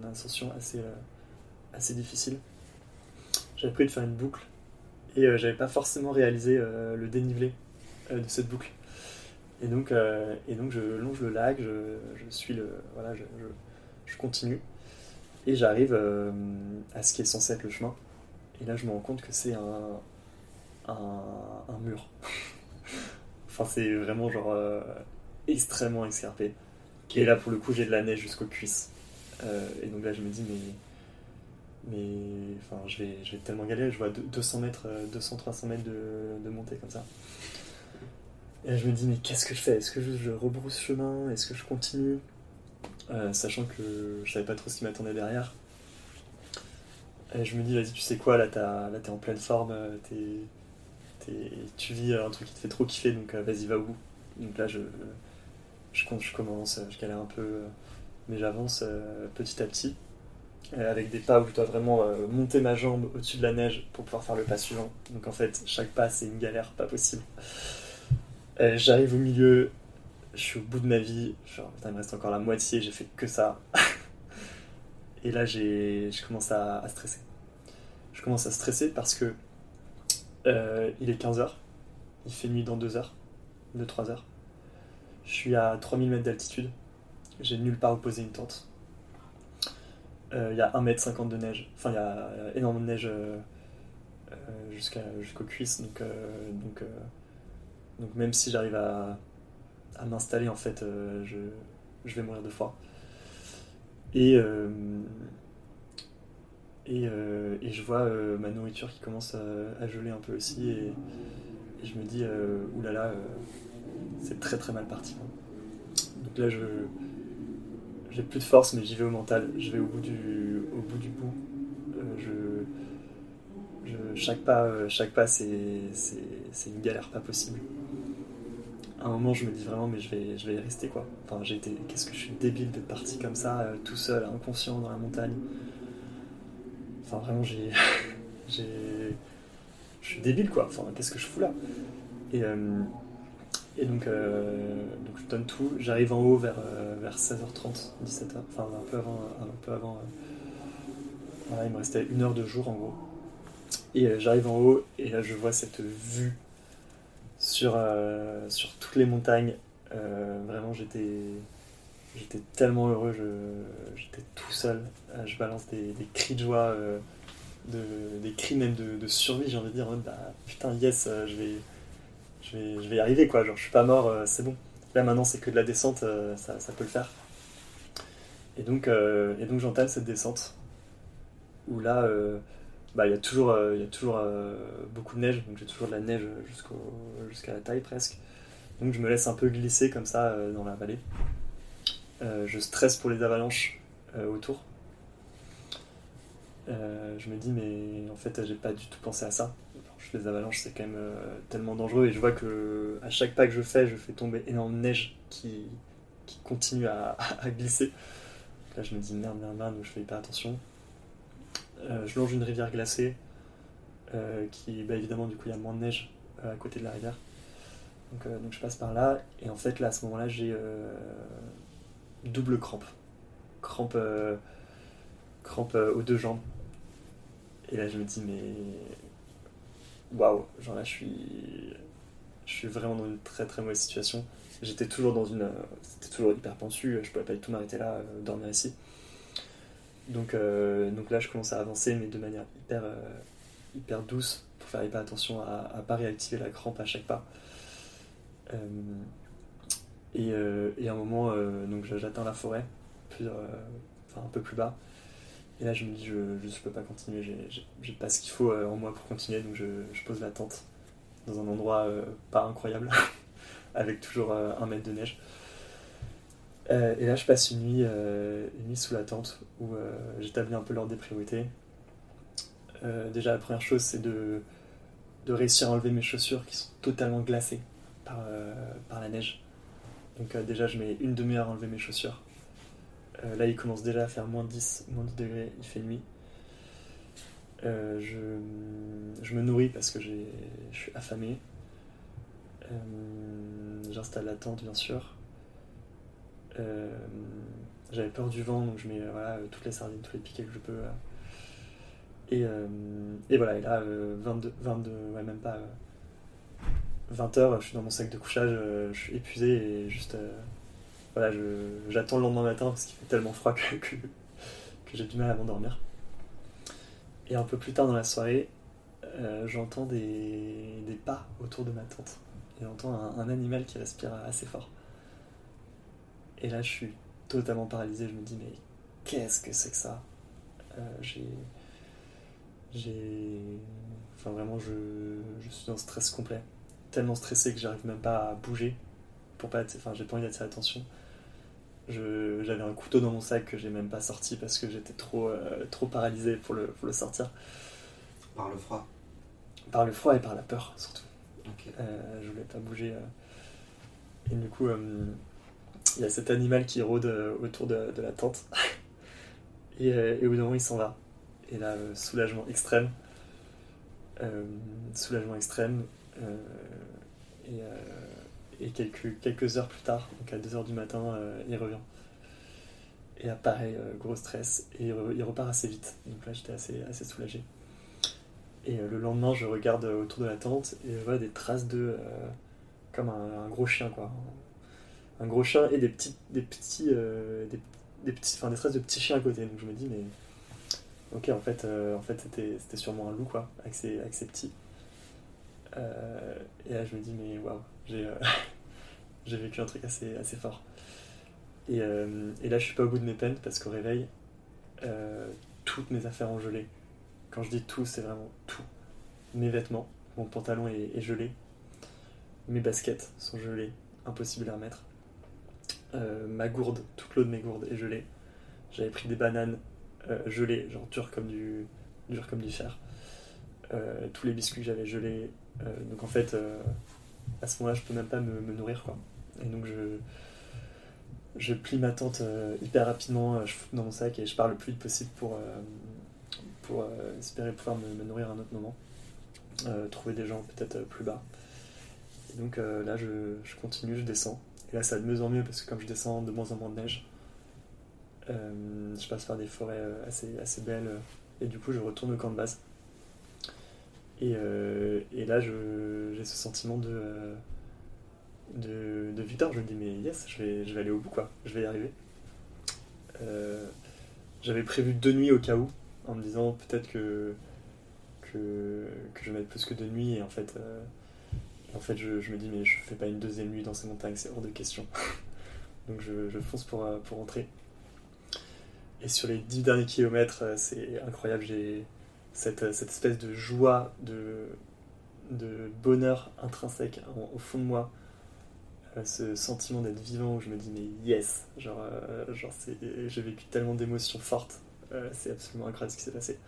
[SPEAKER 1] d'ascension assez, assez difficile. J'avais prévu de faire une boucle et j'avais pas forcément réalisé le dénivelé de cette boucle. Et donc, euh, et donc je longe le lac, je, je suis le. Voilà, je, je, continue. Et j'arrive euh, à ce qui est censé être le chemin. Et là, je me rends compte que c'est un, un, mur. (laughs) enfin, c'est vraiment genre euh, extrêmement escarpé. Et là, pour le coup, j'ai de la neige jusqu'aux cuisses. et donc là, je me dis, mais. Mais. Enfin, je vais, je vais tellement galérer. Je vois 200 mètres, 200-300 mètres de, de montée comme ça. Et je me dis, mais qu'est-ce que je fais? Est-ce que je, rebrousse chemin? Est-ce que je continue? Euh, Sachant que je savais pas trop ce qui m'attendait derrière. Et je me dis, vas-y, tu sais quoi, là, t'es en pleine forme, euh, t'es tu vis un truc qui te fait trop kiffer, donc vas-y, va au bout. Donc là, je, je, je commence, je galère un peu, mais j'avance petit à petit. avec des pas où je dois vraiment monter ma jambe au-dessus de la neige pour pouvoir faire le pas suivant. Donc en fait, chaque pas, c'est une galère pas possible. J'arrive au milieu, je suis au bout de ma vie, genre, il me reste encore la moitié, j'ai fait que ça. (laughs) Et là, j'ai, je commence à, stresser. Je commence à stresser parce que euh, il est 15h, il fait nuit dans 2 heures, 2-3 heures. Je suis à 3000 mètres d'altitude, j'ai nulle part où poser une tente. Euh, il y a 1m50 de neige, enfin il y a énormément de neige euh, jusqu'à, jusqu'aux cuisses, donc, donc, donc même si j'arrive à, m'installer, en fait, je, je vais mourir de froid. Et, euh, euh, et, je vois euh, ma nourriture qui commence à, geler un peu aussi. Et, je me dis, oulala, c'est très très mal parti. Donc là, je j'ai plus de force, mais j'y vais au mental. Je vais au bout du, au bout. Du bout. je, chaque pas, chaque pas c'est une galère pas possible un moment, je me dis vraiment, mais je vais, je vais y rester quoi. Enfin, j'ai été, qu'est-ce que je suis débile d'être parti comme ça, euh, tout seul, inconscient dans la montagne. Enfin, vraiment, j'ai, (laughs) j'ai, je suis débile quoi. Enfin, qu'est-ce que je fous là? Et, euh, et donc, euh, donc, je donne tout. J'arrive en haut vers, vers 16h30, 17h, enfin un peu avant, un peu avant. voilà, il me restait une heure de jour en gros. Et j'arrive en haut et là, je vois cette vue sur, euh, sur toutes les montagnes. Euh, vraiment, j'étais j'étais tellement heureux, j'étais tout seul. Euh, je balance des, cris de joie, de, des cris même de, survie, j'ai envie de dire, bah, putain, yes, je vais, je, vais, y arriver, quoi. Genre, je suis pas mort, c'est bon. Là, maintenant, c'est que de la descente, ça, ça, peut le faire. Et donc, et donc j'entame cette descente, où là, bah, il y a toujours, euh, y a toujours euh, beaucoup de neige, donc j'ai toujours de la neige jusqu'à la taille presque. Donc je me laisse un peu glisser comme ça euh, dans la vallée. je stresse pour les avalanches autour. je me dis mais en fait j'ai pas du tout pensé à ça. Les avalanches c'est quand même tellement dangereux et je vois que à chaque pas que je fais je fais tomber énormément de neige qui, continue (laughs) à, glisser. Là je me dis merde merde merde je fais pas attention. Euh, je longe une rivière glacée, euh, qui, bah, évidemment, du coup, il y a moins de neige euh, à côté de la rivière. Donc, donc, je passe par là, et en fait, là, à ce moment-là, j'ai double crampe. Crampe, crampe aux deux jambes. Et là, je me dis, mais. Waouh, genre là, je suis. Je suis vraiment dans une très très mauvaise situation. J'étais toujours dans une. C'était toujours hyper pensu, je pouvais pas du tout m'arrêter là, dormir ici. Donc, euh, donc là, je commence à avancer, mais de manière hyper, euh, hyper douce, pour faire hyper attention à ne pas réactiver la crampe à chaque pas. Euh, et, et, à un moment, donc j'atteins la forêt, enfin, un peu plus bas. Et là, je me dis, je ne peux pas continuer, j'ai pas ce qu'il faut en moi pour continuer, donc je, pose la tente dans un endroit pas incroyable, (laughs) avec toujours un mètre de neige. Euh, et là, je passe une nuit, euh, une nuit sous la tente où euh, j'établis un peu l'ordre des priorités. déjà, la première chose, c'est de, réussir à enlever mes chaussures qui sont totalement glacées par la neige. Donc, déjà, je mets une demi-heure à enlever mes chaussures. Là, il commence déjà à faire moins 10, moins 10 degrés, il fait nuit. je, je, me nourris parce que je suis affamé. J'installe la tente, bien sûr. Euh, j'avais peur du vent, donc je mets voilà, toutes les sardines, tous les piquets que je peux. Et, euh, et, voilà, et là, 22, euh, 22, ouais, même pas 20 heures, je suis dans mon sac de couchage, je suis épuisé et juste. Voilà, j'attends le lendemain matin parce qu'il fait tellement froid que, que, j'ai du mal à m'endormir. Et un peu plus tard dans la soirée, j'entends des, des, pas autour de ma tente. Et j'entends un, un, animal qui respire assez fort. Et là, je suis totalement paralysé. Je me dis, mais qu'est-ce que c'est que ça? Euh, J'ai. J'ai. Enfin, vraiment, je, je suis dans stress complet. Tellement stressé que j'arrive même pas à bouger. Pour pas Enfin, j'ai pas envie d'attirer l'attention. J'avais un couteau dans mon sac que j'ai même pas sorti parce que j'étais trop, euh, trop paralysé pour le, pour le sortir.
[SPEAKER 2] Par le froid
[SPEAKER 1] Par le froid et par la peur, surtout. je voulais pas bouger. Et du coup, il y a cet animal qui rôde autour de, la tente. (laughs) et, et, au bout d'un moment, il s'en va. Et là, soulagement extrême. soulagement extrême. et, et quelques, quelques heures plus tard, donc à 2h du matin, il revient. Et pareil, euh, gros stress. Et il repart assez vite. Donc là, j'étais assez, assez soulagé. Et euh, le lendemain, je regarde autour de la tente et je vois des traces de. Euh, comme un, gros chien, quoi. Un gros chien et des petits. Des petits. des, petits enfin, des traces de petits chiens à côté. Donc je me dis, mais. Ok, en fait, en fait c'était sûrement un loup, quoi, avec ses, avec ses petits. et là, je me dis, mais waouh, j'ai vécu un truc assez, assez fort. Euh, et, là, je suis pas au bout de mes peines parce qu'au réveil, euh, toutes mes affaires ont gelé. Quand je dis tout, c'est vraiment tout. Mes vêtements, mon pantalon est, gelé. Mes baskets sont gelées, impossible à remettre. Euh, ma gourde, toute l'eau de mes gourdes est gelée. J'avais pris des bananes gelées, genre dures comme du, dur comme du fer. tous les biscuits j'avais gelés. donc en fait, à ce moment-là, je peux même pas me, me nourrir. Quoi. Et donc je, je plie ma tente euh, hyper rapidement, euh, je fous dans mon sac et je pars le plus vite possible pour, euh, pour espérer pouvoir me, nourrir à un autre moment. trouver des gens peut-être plus bas. Et donc là, je, continue, je descends. Et là, ça va de mieux en mieux parce que comme je descends, de moins en moins de neige. je passe par des forêts assez, assez belles. et du coup, je retourne au camp de base. Et, et là, j'ai ce sentiment de de, de victoire, je me dis, mais yes, je vais, je vais aller au bout, quoi. Je vais y arriver. Euh, j'avais prévu deux nuits au cas où, en me disant peut-être que, que, que, je vais mettre plus que deux nuits, et en fait, euh, en fait je, je, me dis, mais je fais pas une deuxième nuit dans ces montagnes, c'est hors de question. (laughs) Donc je, je fonce pour, euh, pour rentrer. Et sur les dix derniers kilomètres, c'est incroyable, j'ai cette, cette, espèce de joie, de, de bonheur intrinsèque au fond de moi ce sentiment d'être vivant où je me dis mais yes, genre, euh, genre j'ai vécu tellement d'émotions fortes, euh, c'est absolument incroyable ce qui s'est passé.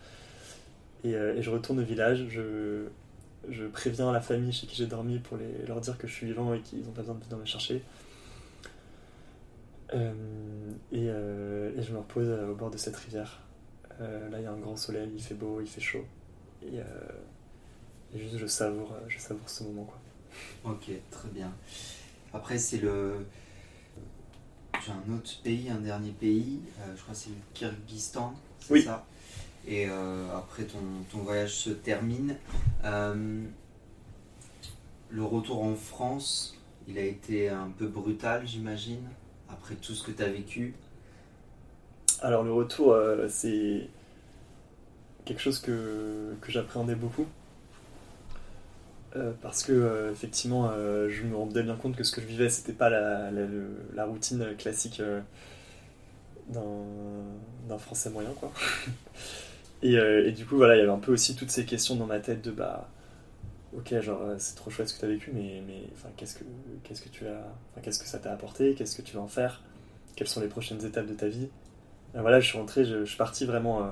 [SPEAKER 1] Et, euh, et, je retourne au village, je, je préviens la famille chez qui j'ai dormi pour les, leur dire que je suis vivant et qu'ils n'ont pas besoin de venir me chercher. Et, et, je me repose au bord de cette rivière. là il y a un grand soleil, il fait beau, il fait chaud. Et, et juste je savoure, je savoure ce moment quoi.
[SPEAKER 2] Ok, très bien. Après, c'est le. J'ai un autre pays, un dernier pays, euh, je crois que c'est le Kyrgyzstan, c'est oui. ça Et euh, après, ton, ton, voyage se termine. Euh, le retour en France, il a été un peu brutal, j'imagine, après tout ce que tu as vécu.
[SPEAKER 1] Alors, le retour, c'est quelque chose que, que j'appréhendais beaucoup. Euh, parce que euh, effectivement euh, je me rendais bien compte que ce que je vivais c'était pas la, routine classique d'un français moyen quoi. (laughs) Et, du coup voilà il y avait un peu aussi toutes ces questions dans ma tête de bah ok genre c'est trop chouette ce que tu as vécu mais, mais qu'est-ce que qu'est-ce que tu as qu'est-ce que ça t'a apporté qu'est-ce que tu vas en faire quelles sont les prochaines étapes de ta vie. Et voilà je suis rentré je, suis parti vraiment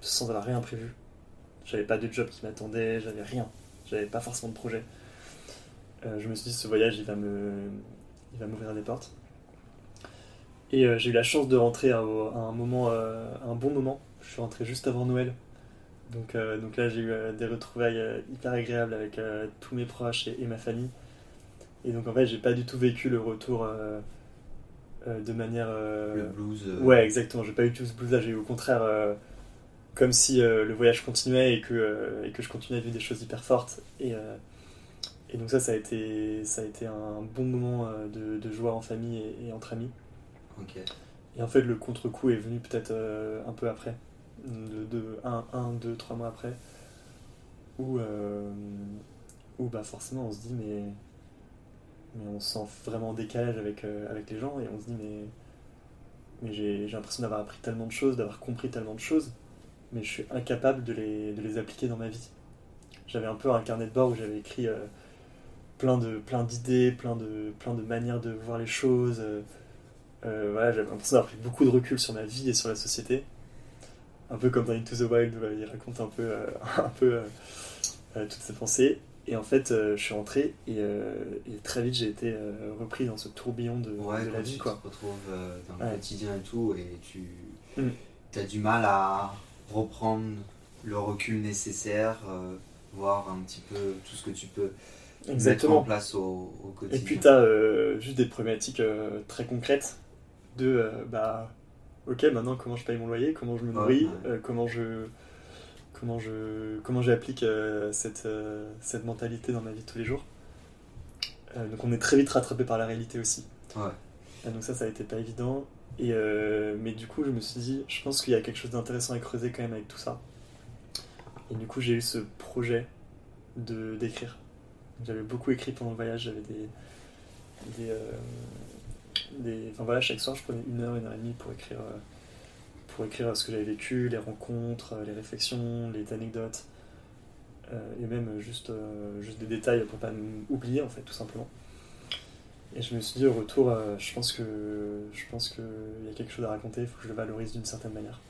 [SPEAKER 1] sans avoir rien prévu. J'avais pas de job qui m'attendait j'avais rien j'avais pas forcément de projet. Euh, je me suis dit, ce voyage, il va me, il va m'ouvrir des portes. Et euh, j'ai eu la chance de rentrer à, un moment, euh, un bon moment. Je suis rentré juste avant Noël. Donc, donc là, j'ai eu des retrouvailles hyper agréables avec tous mes proches et, ma famille. Et donc en fait, j'ai pas du tout vécu le retour de manière.
[SPEAKER 2] le blues.
[SPEAKER 1] Ouais, exactement. J'ai pas eu tout ce blues là. J'ai eu au contraire comme si euh, le voyage continuait et que, euh, et que je continuais à vivre des choses hyper fortes. Et, euh, et donc ça, ça a été, ça a été un bon moment de, de joie en famille et, entre amis. Et en fait, le contre-coup est venu peut-être un peu après, de, de, un, un, deux, trois mois après, où, où bah forcément on se dit mais, mais on se sent vraiment en décalage avec, avec les gens. Et on se dit mais, mais j'ai l'impression d'avoir appris tellement de choses, d'avoir compris tellement de choses mais je suis incapable de les, de les appliquer dans ma vie. J'avais un peu un carnet de bord où j'avais écrit euh, plein de plein d'idées, plein de, plein de manières de voir les choses. Euh, euh, voilà, j'avais l'impression d'avoir pris beaucoup de recul sur ma vie et sur la société. Un peu comme dans Into the Wild où il raconte un peu, (laughs) un peu toutes ses pensées. Et en fait, je suis rentré et, très vite j'ai été repris dans ce tourbillon de, la vie.
[SPEAKER 2] Tu
[SPEAKER 1] quoi.
[SPEAKER 2] te retrouves dans le quotidien et tout, et tu mm. as du mal à reprendre le recul nécessaire, voir un petit peu tout ce que tu peux Exactement. mettre en place au, quotidien.
[SPEAKER 1] Et puis tu as juste des problématiques très concrètes de bah ok maintenant comment je paye mon loyer, comment je me nourris, comment je comment je comment j'applique euh, cette, euh, cette mentalité dans ma vie de tous les jours. Euh, donc on est très vite rattrapé par la réalité aussi. donc ça, ça a été pas évident. Et, mais du coup, je me suis dit, je pense qu'il y a quelque chose d'intéressant à creuser quand même avec tout ça. Et du coup, j'ai eu ce projet de d'écrire. J'avais beaucoup écrit pendant le voyage, j'avais des, des, des, Enfin voilà, chaque soir, je prenais une heure, une heure et demie pour écrire pour écrire ce que j'avais vécu, les rencontres, les réflexions, les anecdotes, euh, et même juste, euh, juste des détails pour pas oublier en fait tout simplement. Et je me suis dit au retour, euh, je pense que je pense qu'il y a quelque chose à raconter, il faut que je le valorise d'une certaine manière.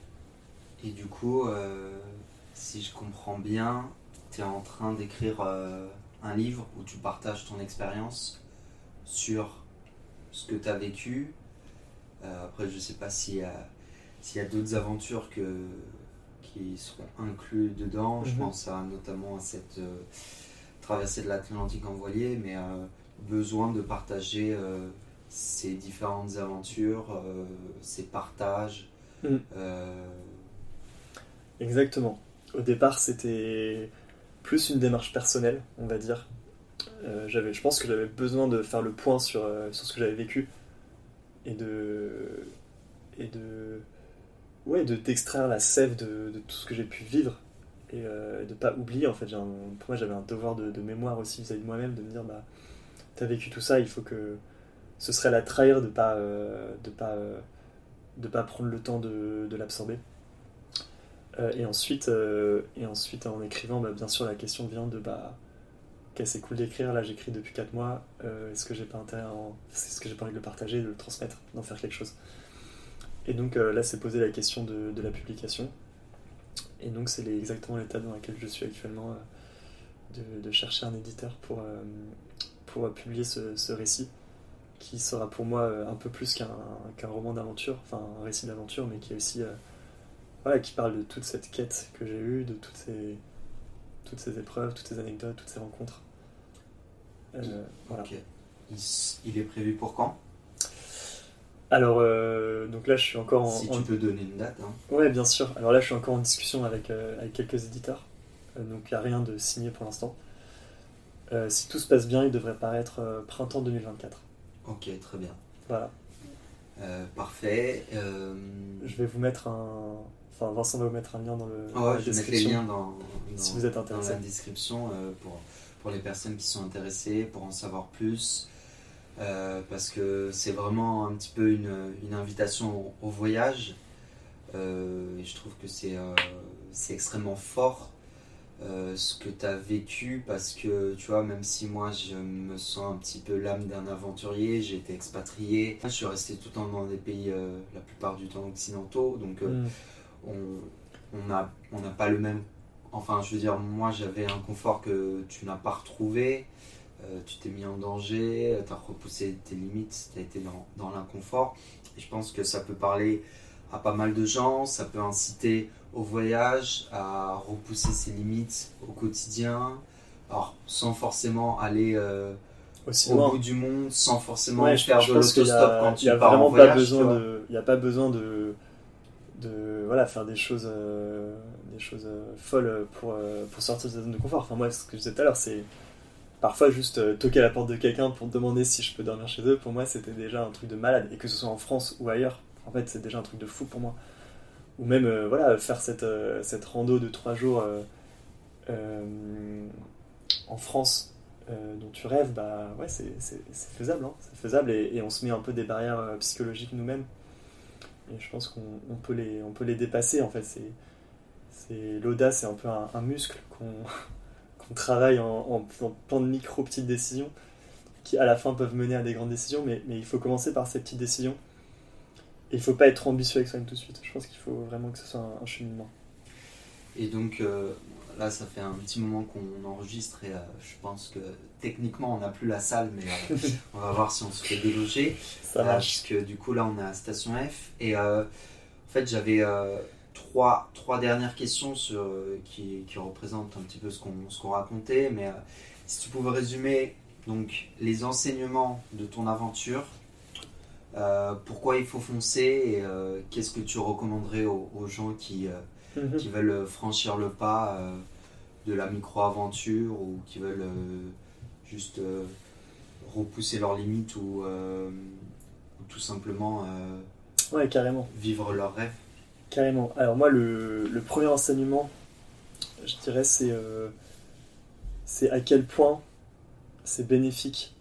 [SPEAKER 2] Et du coup, si je comprends bien, tu es en train d'écrire un livre où tu partages ton expérience sur ce que tu as vécu. après, je sais pas si s'il y a d'autres aventures que, qui seront inclus dedans, je mhm. pense à, notamment à cette euh, traversée de l'Atlantique en voilier, mais euh, besoin de partager euh, ces différentes aventures, ces partages. Mhm.
[SPEAKER 1] Exactement. Au départ, c'était plus une démarche personnelle, on va dire. j'avais, je pense que j'avais besoin de faire le point sur, sur ce que j'avais vécu et de, et de ouais, de d'extraire la sève de, tout ce que j'ai pu vivre et euh, de pas oublier en fait. pour moi, j'avais un devoir de, mémoire aussi vis-à-vis de moi-même, de me dire bah t'as vécu tout ça, il faut que ce serait la trahir de pas euh, de pas euh, de pas prendre le temps de, l'absorber. Euh, et ensuite et ensuite en écrivant, bah, bien sûr la question vient de bah c'est cool d'écrire, là j'écris depuis 4 mois, est-ce que j'ai pas intérêt en... est-ce que j'ai pas envie de le partager, de le transmettre, d'en faire quelque chose? Et donc là, c'est posé la question de, la publication. Et donc, c'est exactement l'étape dans laquelle je suis actuellement, euh, de, chercher un éditeur pour, pour publier ce, récit, qui sera pour moi un peu plus qu'un roman d'aventure, enfin un récit d'aventure, mais qui est aussi. voilà, qui parle de toute cette quête que j'ai eue, de toutes ces, toutes ces épreuves, toutes ces anecdotes, toutes ces rencontres.
[SPEAKER 2] voilà. il est prévu pour quand?
[SPEAKER 1] Alors, euh, donc là, je suis encore en.
[SPEAKER 2] Si tu peux donner une date. Hein.
[SPEAKER 1] Ouais, bien sûr. Alors là, je suis encore en discussion avec, euh, avec quelques éditeurs. Euh, donc, il n'y a rien de signé pour l'instant. Si tout se passe bien, il devrait paraître printemps 2024.
[SPEAKER 2] Ok, très bien.
[SPEAKER 1] Voilà.
[SPEAKER 2] parfait.
[SPEAKER 1] Je vais vous mettre un. Enfin, Vincent va vous mettre un lien dans le.
[SPEAKER 2] Oh, je vais mettre les liens dans,
[SPEAKER 1] si vous êtes intéressé.
[SPEAKER 2] dans la description pour, pour les personnes qui sont intéressées, pour en savoir plus. Euh, parce que c'est vraiment un petit peu une, une invitation au, voyage. Euh, et je trouve que c'est euh, c'est extrêmement fort ce que tu as vécu parce que tu vois, même si moi je me sens un petit peu l'âme d'un aventurier, j'ai été expatrié, je suis resté tout le temps dans des pays la plupart du temps occidentaux, donc mm. on n'a on n'a pas le même. Enfin, je veux dire, moi j'avais un confort que tu n'as pas retrouvé. Euh, tu t'es mis en danger, euh, tu as repoussé tes limites, tu as été dans, dans l'inconfort. Et je pense que ça peut parler à pas mal de gens, ça peut inciter au voyage, à repousser ses limites au quotidien, alors sans forcément aller euh, au bout du monde, sans forcément faire de l'autostop quand tu pars en voyage.
[SPEAKER 1] Il n'y a pas besoin de, de voilà, faire des choses, des choses folles pour, pour sortir de sa zone de confort. Enfin, moi, ce que je disais tout à l'heure, c'est parfois juste euh, toquer à la porte de quelqu'un pour demander si je peux dormir chez eux, pour moi c'était déjà un truc de malade. Et que ce soit en France ou ailleurs, en fait c'est déjà un truc de fou pour moi. Ou même euh, voilà, faire cette, euh, cette rando de trois jours en France dont tu rêves, bah ouais c'est faisable, hein, c'est faisable et, on se met un peu des barrières psychologiques nous-mêmes. Et je pense qu'on peut, les, on peut les dépasser en fait. C'est l'audace, c'est un peu un muscle qu'on (laughs) on travaille en, plein de micro petites décisions qui à la fin peuvent mener à des grandes décisions, mais, il faut commencer par ces petites décisions. Il faut pas être ambitieux avec soi-même tout de suite. Je pense qu'il faut vraiment que ce soit un, cheminement.
[SPEAKER 2] Et donc, euh, là, ça fait un petit moment qu'on enregistre et je pense que techniquement, on n'a plus la salle, mais (laughs) on va voir si on se fait déloger.
[SPEAKER 1] Ça
[SPEAKER 2] Parce que du coup, là, on est à Station F. Et en fait, j'avais trois, trois dernières questions sur, qui, qui, représentent un petit peu ce qu'on qu'on racontait. Mais si tu pouvais résumer donc, les enseignements de ton aventure, euh, pourquoi il faut foncer et euh, qu'est-ce que tu recommanderais aux, gens qui, euh, mhm. qui veulent franchir le pas de la micro-aventure ou qui veulent juste repousser leurs limites ou, tout simplement
[SPEAKER 1] ouais, carrément.
[SPEAKER 2] vivre leurs rêves
[SPEAKER 1] Carrément. Alors moi, le, le premier enseignement, je dirais, c'est c'est à quel point c'est bénéfique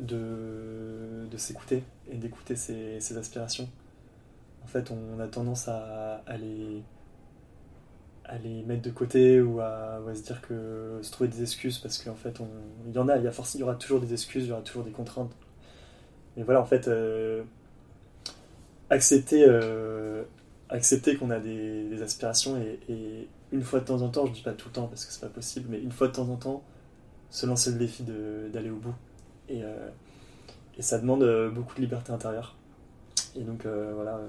[SPEAKER 1] de, de s'écouter et d'écouter ses, aspirations. En fait, on a tendance à, à, les, à les mettre de côté ou à, se dire que se trouver des excuses parce qu'en fait, on, il y en a, il y, a forcément, il y aura toujours des excuses, il y aura toujours des contraintes. Mais voilà, en fait, euh, accepter, euh, accepter qu'on a des, aspirations et, une fois de temps en temps, je dis pas tout le temps parce que c'est pas possible, mais une fois de temps en temps, se lancer le défi d'aller au bout. Et, euh, et ça demande euh, beaucoup de liberté intérieure. Et donc euh, voilà,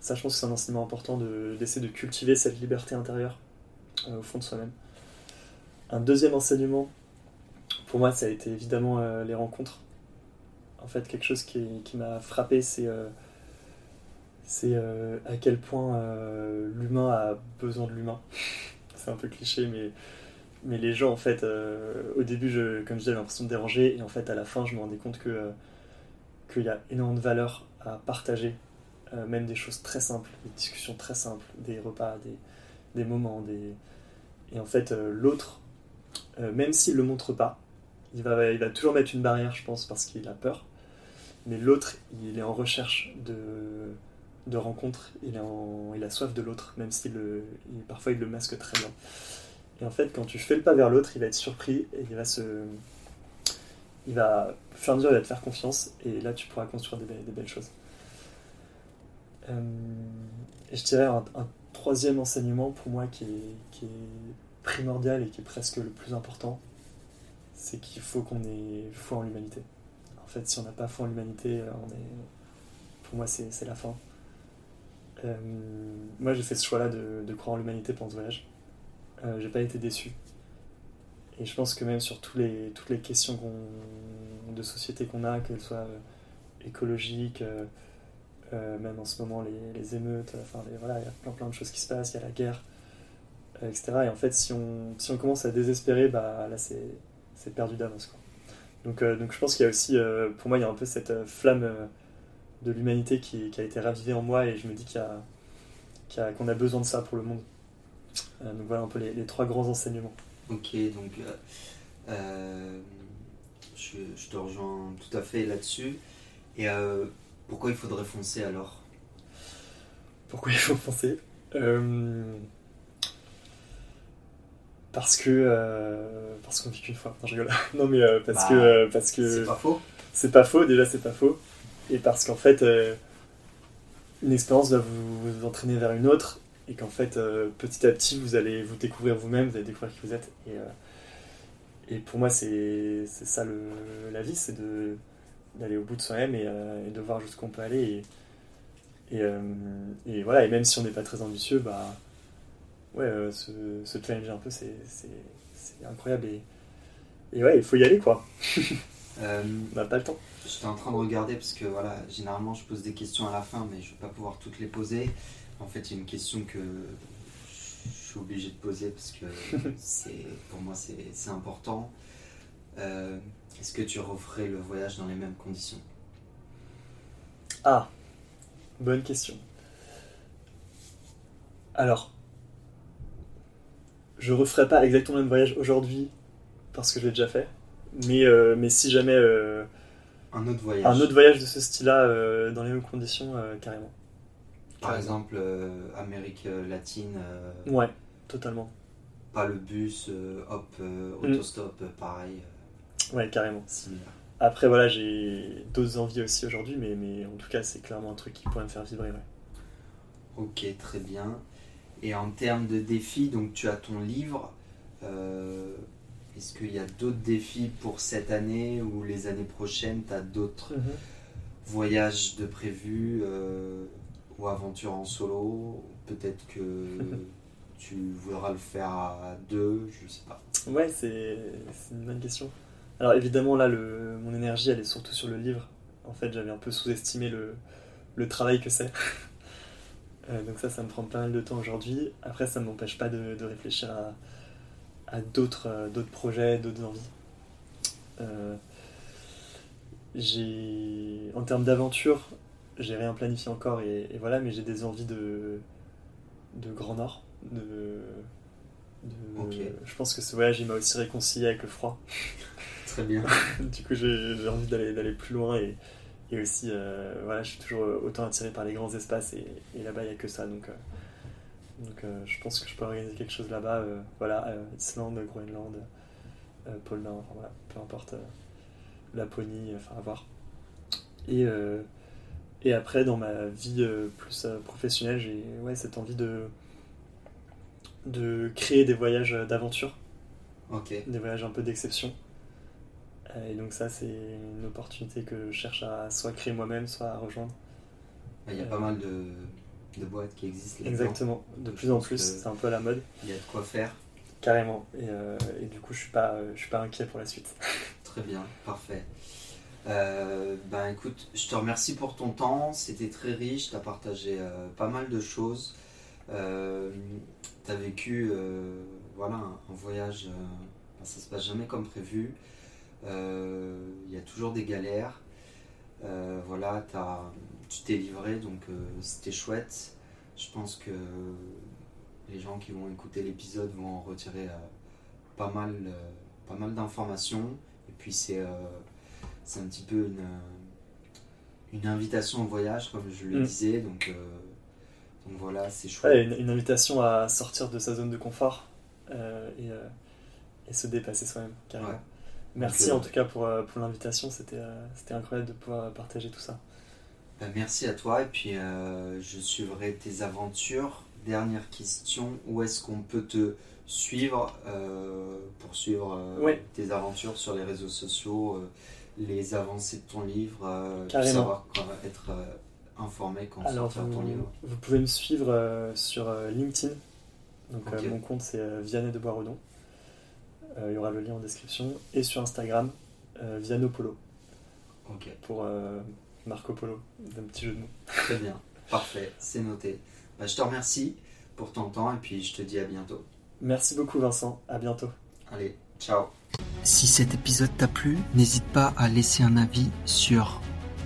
[SPEAKER 1] ça je pense que c'est un enseignement important d'essayer de, cultiver cette liberté intérieure au fond de soi-même. Un deuxième enseignement, pour moi, ça a été évidemment les rencontres. En fait, quelque chose qui, m'a frappé, c'est à quel point l'humain a besoin de l'humain. (laughs) c'est un peu cliché, mais mais les gens, en fait, au début, je, comme je disais, j'avais l'impression de déranger, et en fait, à la fin, je me rendais compte que qu'il y a énormément de valeur à partager, euh, même des choses très simples, des discussions très simples, des repas, des, des moments, des... et en fait euh, l'autre, euh, même s'il le montre pas, il va, il va toujours mettre une barrière, je pense, parce qu'il a peur, mais l'autre, il est en recherche de, de rencontres, il, est en, il a soif de l'autre, même si le, parfois il le masque très bien. Et en fait, quand tu fais le pas vers l'autre, il va être surpris et il va se, il va, faire il va te faire confiance, et là tu pourras construire des, belles, choses. Euh, et je dirais un, troisième enseignement pour moi qui est, primordial et qui est presque le plus important, c'est qu'il faut qu'on ait foi en l'humanité. En fait, si on n'a pas foi en l'humanité, pour moi c'est la fin. Euh, moi j'ai fait ce choix-là de, croire en l'humanité pendant ce voyage. J'ai pas été déçu. Et je pense que même sur tous les, toutes les questions de société qu'on a, qu'elles soient euh, écologiques, euh, euh, même en ce moment les, émeutes, enfin voilà, il y a plein, plein de choses qui se passent, il y a la guerre, etc. Et en fait, si on, si on commence à désespérer, bah, là c'est perdu d'avance. Donc, donc je pense qu'il y a aussi, pour moi, il y a un peu cette flamme de l'humanité qui, a été ravivée en moi et je me dis qu'il a, qu'on a, besoin de ça pour le monde. Donc voilà un peu les trois grands enseignements.
[SPEAKER 2] Ok, donc euh, euh, je, te rejoins tout à fait là-dessus. Et euh, pourquoi il faudrait foncer alors?
[SPEAKER 1] Pourquoi il faut foncer? Parce que parce qu'on vit qu'une fois. Non, je rigole. (laughs) non mais parce que
[SPEAKER 2] parce que c'est pas faux.
[SPEAKER 1] C'est pas faux. Déjà, c'est pas faux. Et parce qu'en fait, une expérience va vous, vous entraîner vers une autre et qu'en fait, euh, petit à petit, vous allez vous découvrir vous-même, vous allez découvrir qui vous êtes. Et, euh, et pour moi, c'est ça le, la vie, c'est d'aller au bout de soi-même et, euh, et, de voir jusqu'où on peut aller. Et, et, voilà, et même si on n'est pas très ambitieux, bah, ouais, se, se, challenger un peu, c'est incroyable. Et, et ouais, il faut y aller, quoi. (laughs) on n'a pas le temps.
[SPEAKER 2] J'étais en train de regarder parce que voilà, généralement je pose des questions à la fin, mais je ne vais pas pouvoir toutes les poser. En fait, il y a une question que je suis obligé de poser parce que (laughs) c'est, pour moi c'est, important. Euh, est-ce que tu referais le voyage dans les mêmes conditions?
[SPEAKER 1] Ah, bonne question. Alors, je referai pas exactement le même voyage aujourd'hui parce que je l'ai déjà fait, mais, euh, mais si jamais euh,
[SPEAKER 2] un autre voyage,
[SPEAKER 1] un autre voyage de ce style-là dans les mêmes conditions, carrément.
[SPEAKER 2] Par exemple, euh, Amérique latine.
[SPEAKER 1] Euh, ouais, totalement.
[SPEAKER 2] Pas le bus, euh, hop, mm. autostop, pareil.
[SPEAKER 1] Ouais, carrément. Après, voilà, j'ai d'autres envies aussi aujourd'hui, mais, mais en tout cas, c'est clairement un truc qui pourrait me faire vibrer. Ouais.
[SPEAKER 2] Ok, très bien. Et en termes de défis, donc tu as ton livre. Est-ce qu'il y a d'autres défis pour cette année ou les années prochaines? Tu as d'autres mhm. voyages de prévus ou aventures en solo Peut-être que (laughs) tu voudras le faire à deux, je sais pas.
[SPEAKER 1] Ouais, c'est une bonne question. Alors évidemment, là, le, mon énergie, elle est surtout sur le livre. En fait, j'avais un peu sous-estimé le, le, travail que c'est. (laughs) Euh, donc ça, ça me prend pas mal de temps aujourd'hui. Après, ça ne m'empêche pas de, de, réfléchir à, à d'autres euh, projets, d'autres envies. Euh, j'ai en termes d'aventure, j'ai rien planifié encore et, et voilà, mais j'ai des envies de, de Grand Nord. De, Je pense que ce voyage il m'a aussi réconcilié avec le froid. (laughs)
[SPEAKER 2] Très bien. (laughs)
[SPEAKER 1] du coup, j'ai envie d'aller plus loin et, et aussi, euh, voilà, je suis toujours autant attiré par les grands espaces et, et là-bas il n'y a que ça. Donc, euh, donc euh, je pense que je peux organiser quelque chose là-bas. voilà, Islande, Groenland, pôle Nord, voilà, peu importe. Laponie, enfin à voir. Et, et après, dans ma vie plus professionnelle, j'ai ouais, cette envie de de créer des voyages d'aventure. Des voyages un peu d'exception. Et donc ça, c'est une opportunité que je cherche à soit créer moi-même, soit à rejoindre.
[SPEAKER 2] Il y a pas mal de, boîtes qui existent.
[SPEAKER 1] Exactement, de plus en plus, c'est un peu à la mode.
[SPEAKER 2] Il y a de quoi faire.
[SPEAKER 1] Carrément. Et, euh, du coup, je suis pas, je suis pas inquiet pour la suite.
[SPEAKER 2] Très bien, parfait. Euh, ben écoute, je te remercie pour ton temps. C'était très riche. Tu as partagé euh, pas mal de choses. Euh, tu as vécu voilà, un, voyage. Ben, ça se passe jamais comme prévu. Il y a toujours des galères. voilà, tu t'es livré, donc c'était chouette. Je pense que les gens qui vont écouter l'épisode vont en retirer pas mal, pas mal d'informations. Et puis c'est c'est un petit peu une, une invitation au voyage, comme je le mm. disais. Donc, euh, donc voilà, c'est chouette.
[SPEAKER 1] une, invitation à sortir de sa zone de confort euh, et, euh, et, se dépasser soi-même, carrément. Merci en tout cas pour, pour l'invitation, c'était incroyable de pouvoir partager tout ça.
[SPEAKER 2] Ben, merci à toi et puis je suivrai tes aventures. Dernière question, où est-ce qu'on peut te suivre pour suivre tes aventures sur les réseaux sociaux les avancées de ton livre, euh, savoir être euh, informé quand
[SPEAKER 1] Alors, vous, ton livre Vous pouvez me suivre euh, sur LinkedIn. Donc mon compte c'est Vianney de Boisredon. Il y aura le lien en description. Et sur Instagram, Vianopolo.
[SPEAKER 2] Ok.
[SPEAKER 1] Pour Marco Polo, un petit jeu de mots.
[SPEAKER 2] Très bien, parfait, c'est noté. Bah, je te remercie pour ton temps et puis je te dis à bientôt.
[SPEAKER 1] Merci beaucoup Vincent, à bientôt.
[SPEAKER 2] Allez, ciao.
[SPEAKER 3] Si cet épisode t'a plu, n'hésite pas à laisser un avis sur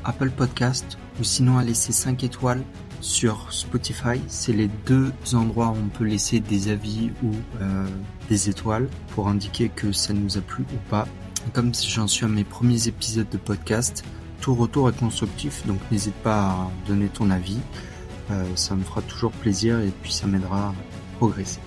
[SPEAKER 3] Apple Podcast ou sinon à laisser 5 étoiles sur Spotify. C'est les deux endroits où on peut laisser des avis ou euh, des étoiles pour indiquer que ça nous a plu ou pas. Comme j'en suis à mes premiers épisodes de podcast, tout retour est constructif, donc n'hésite pas à donner ton avis. Euh, ça me fera toujours plaisir et puis ça m'aidera à progresser.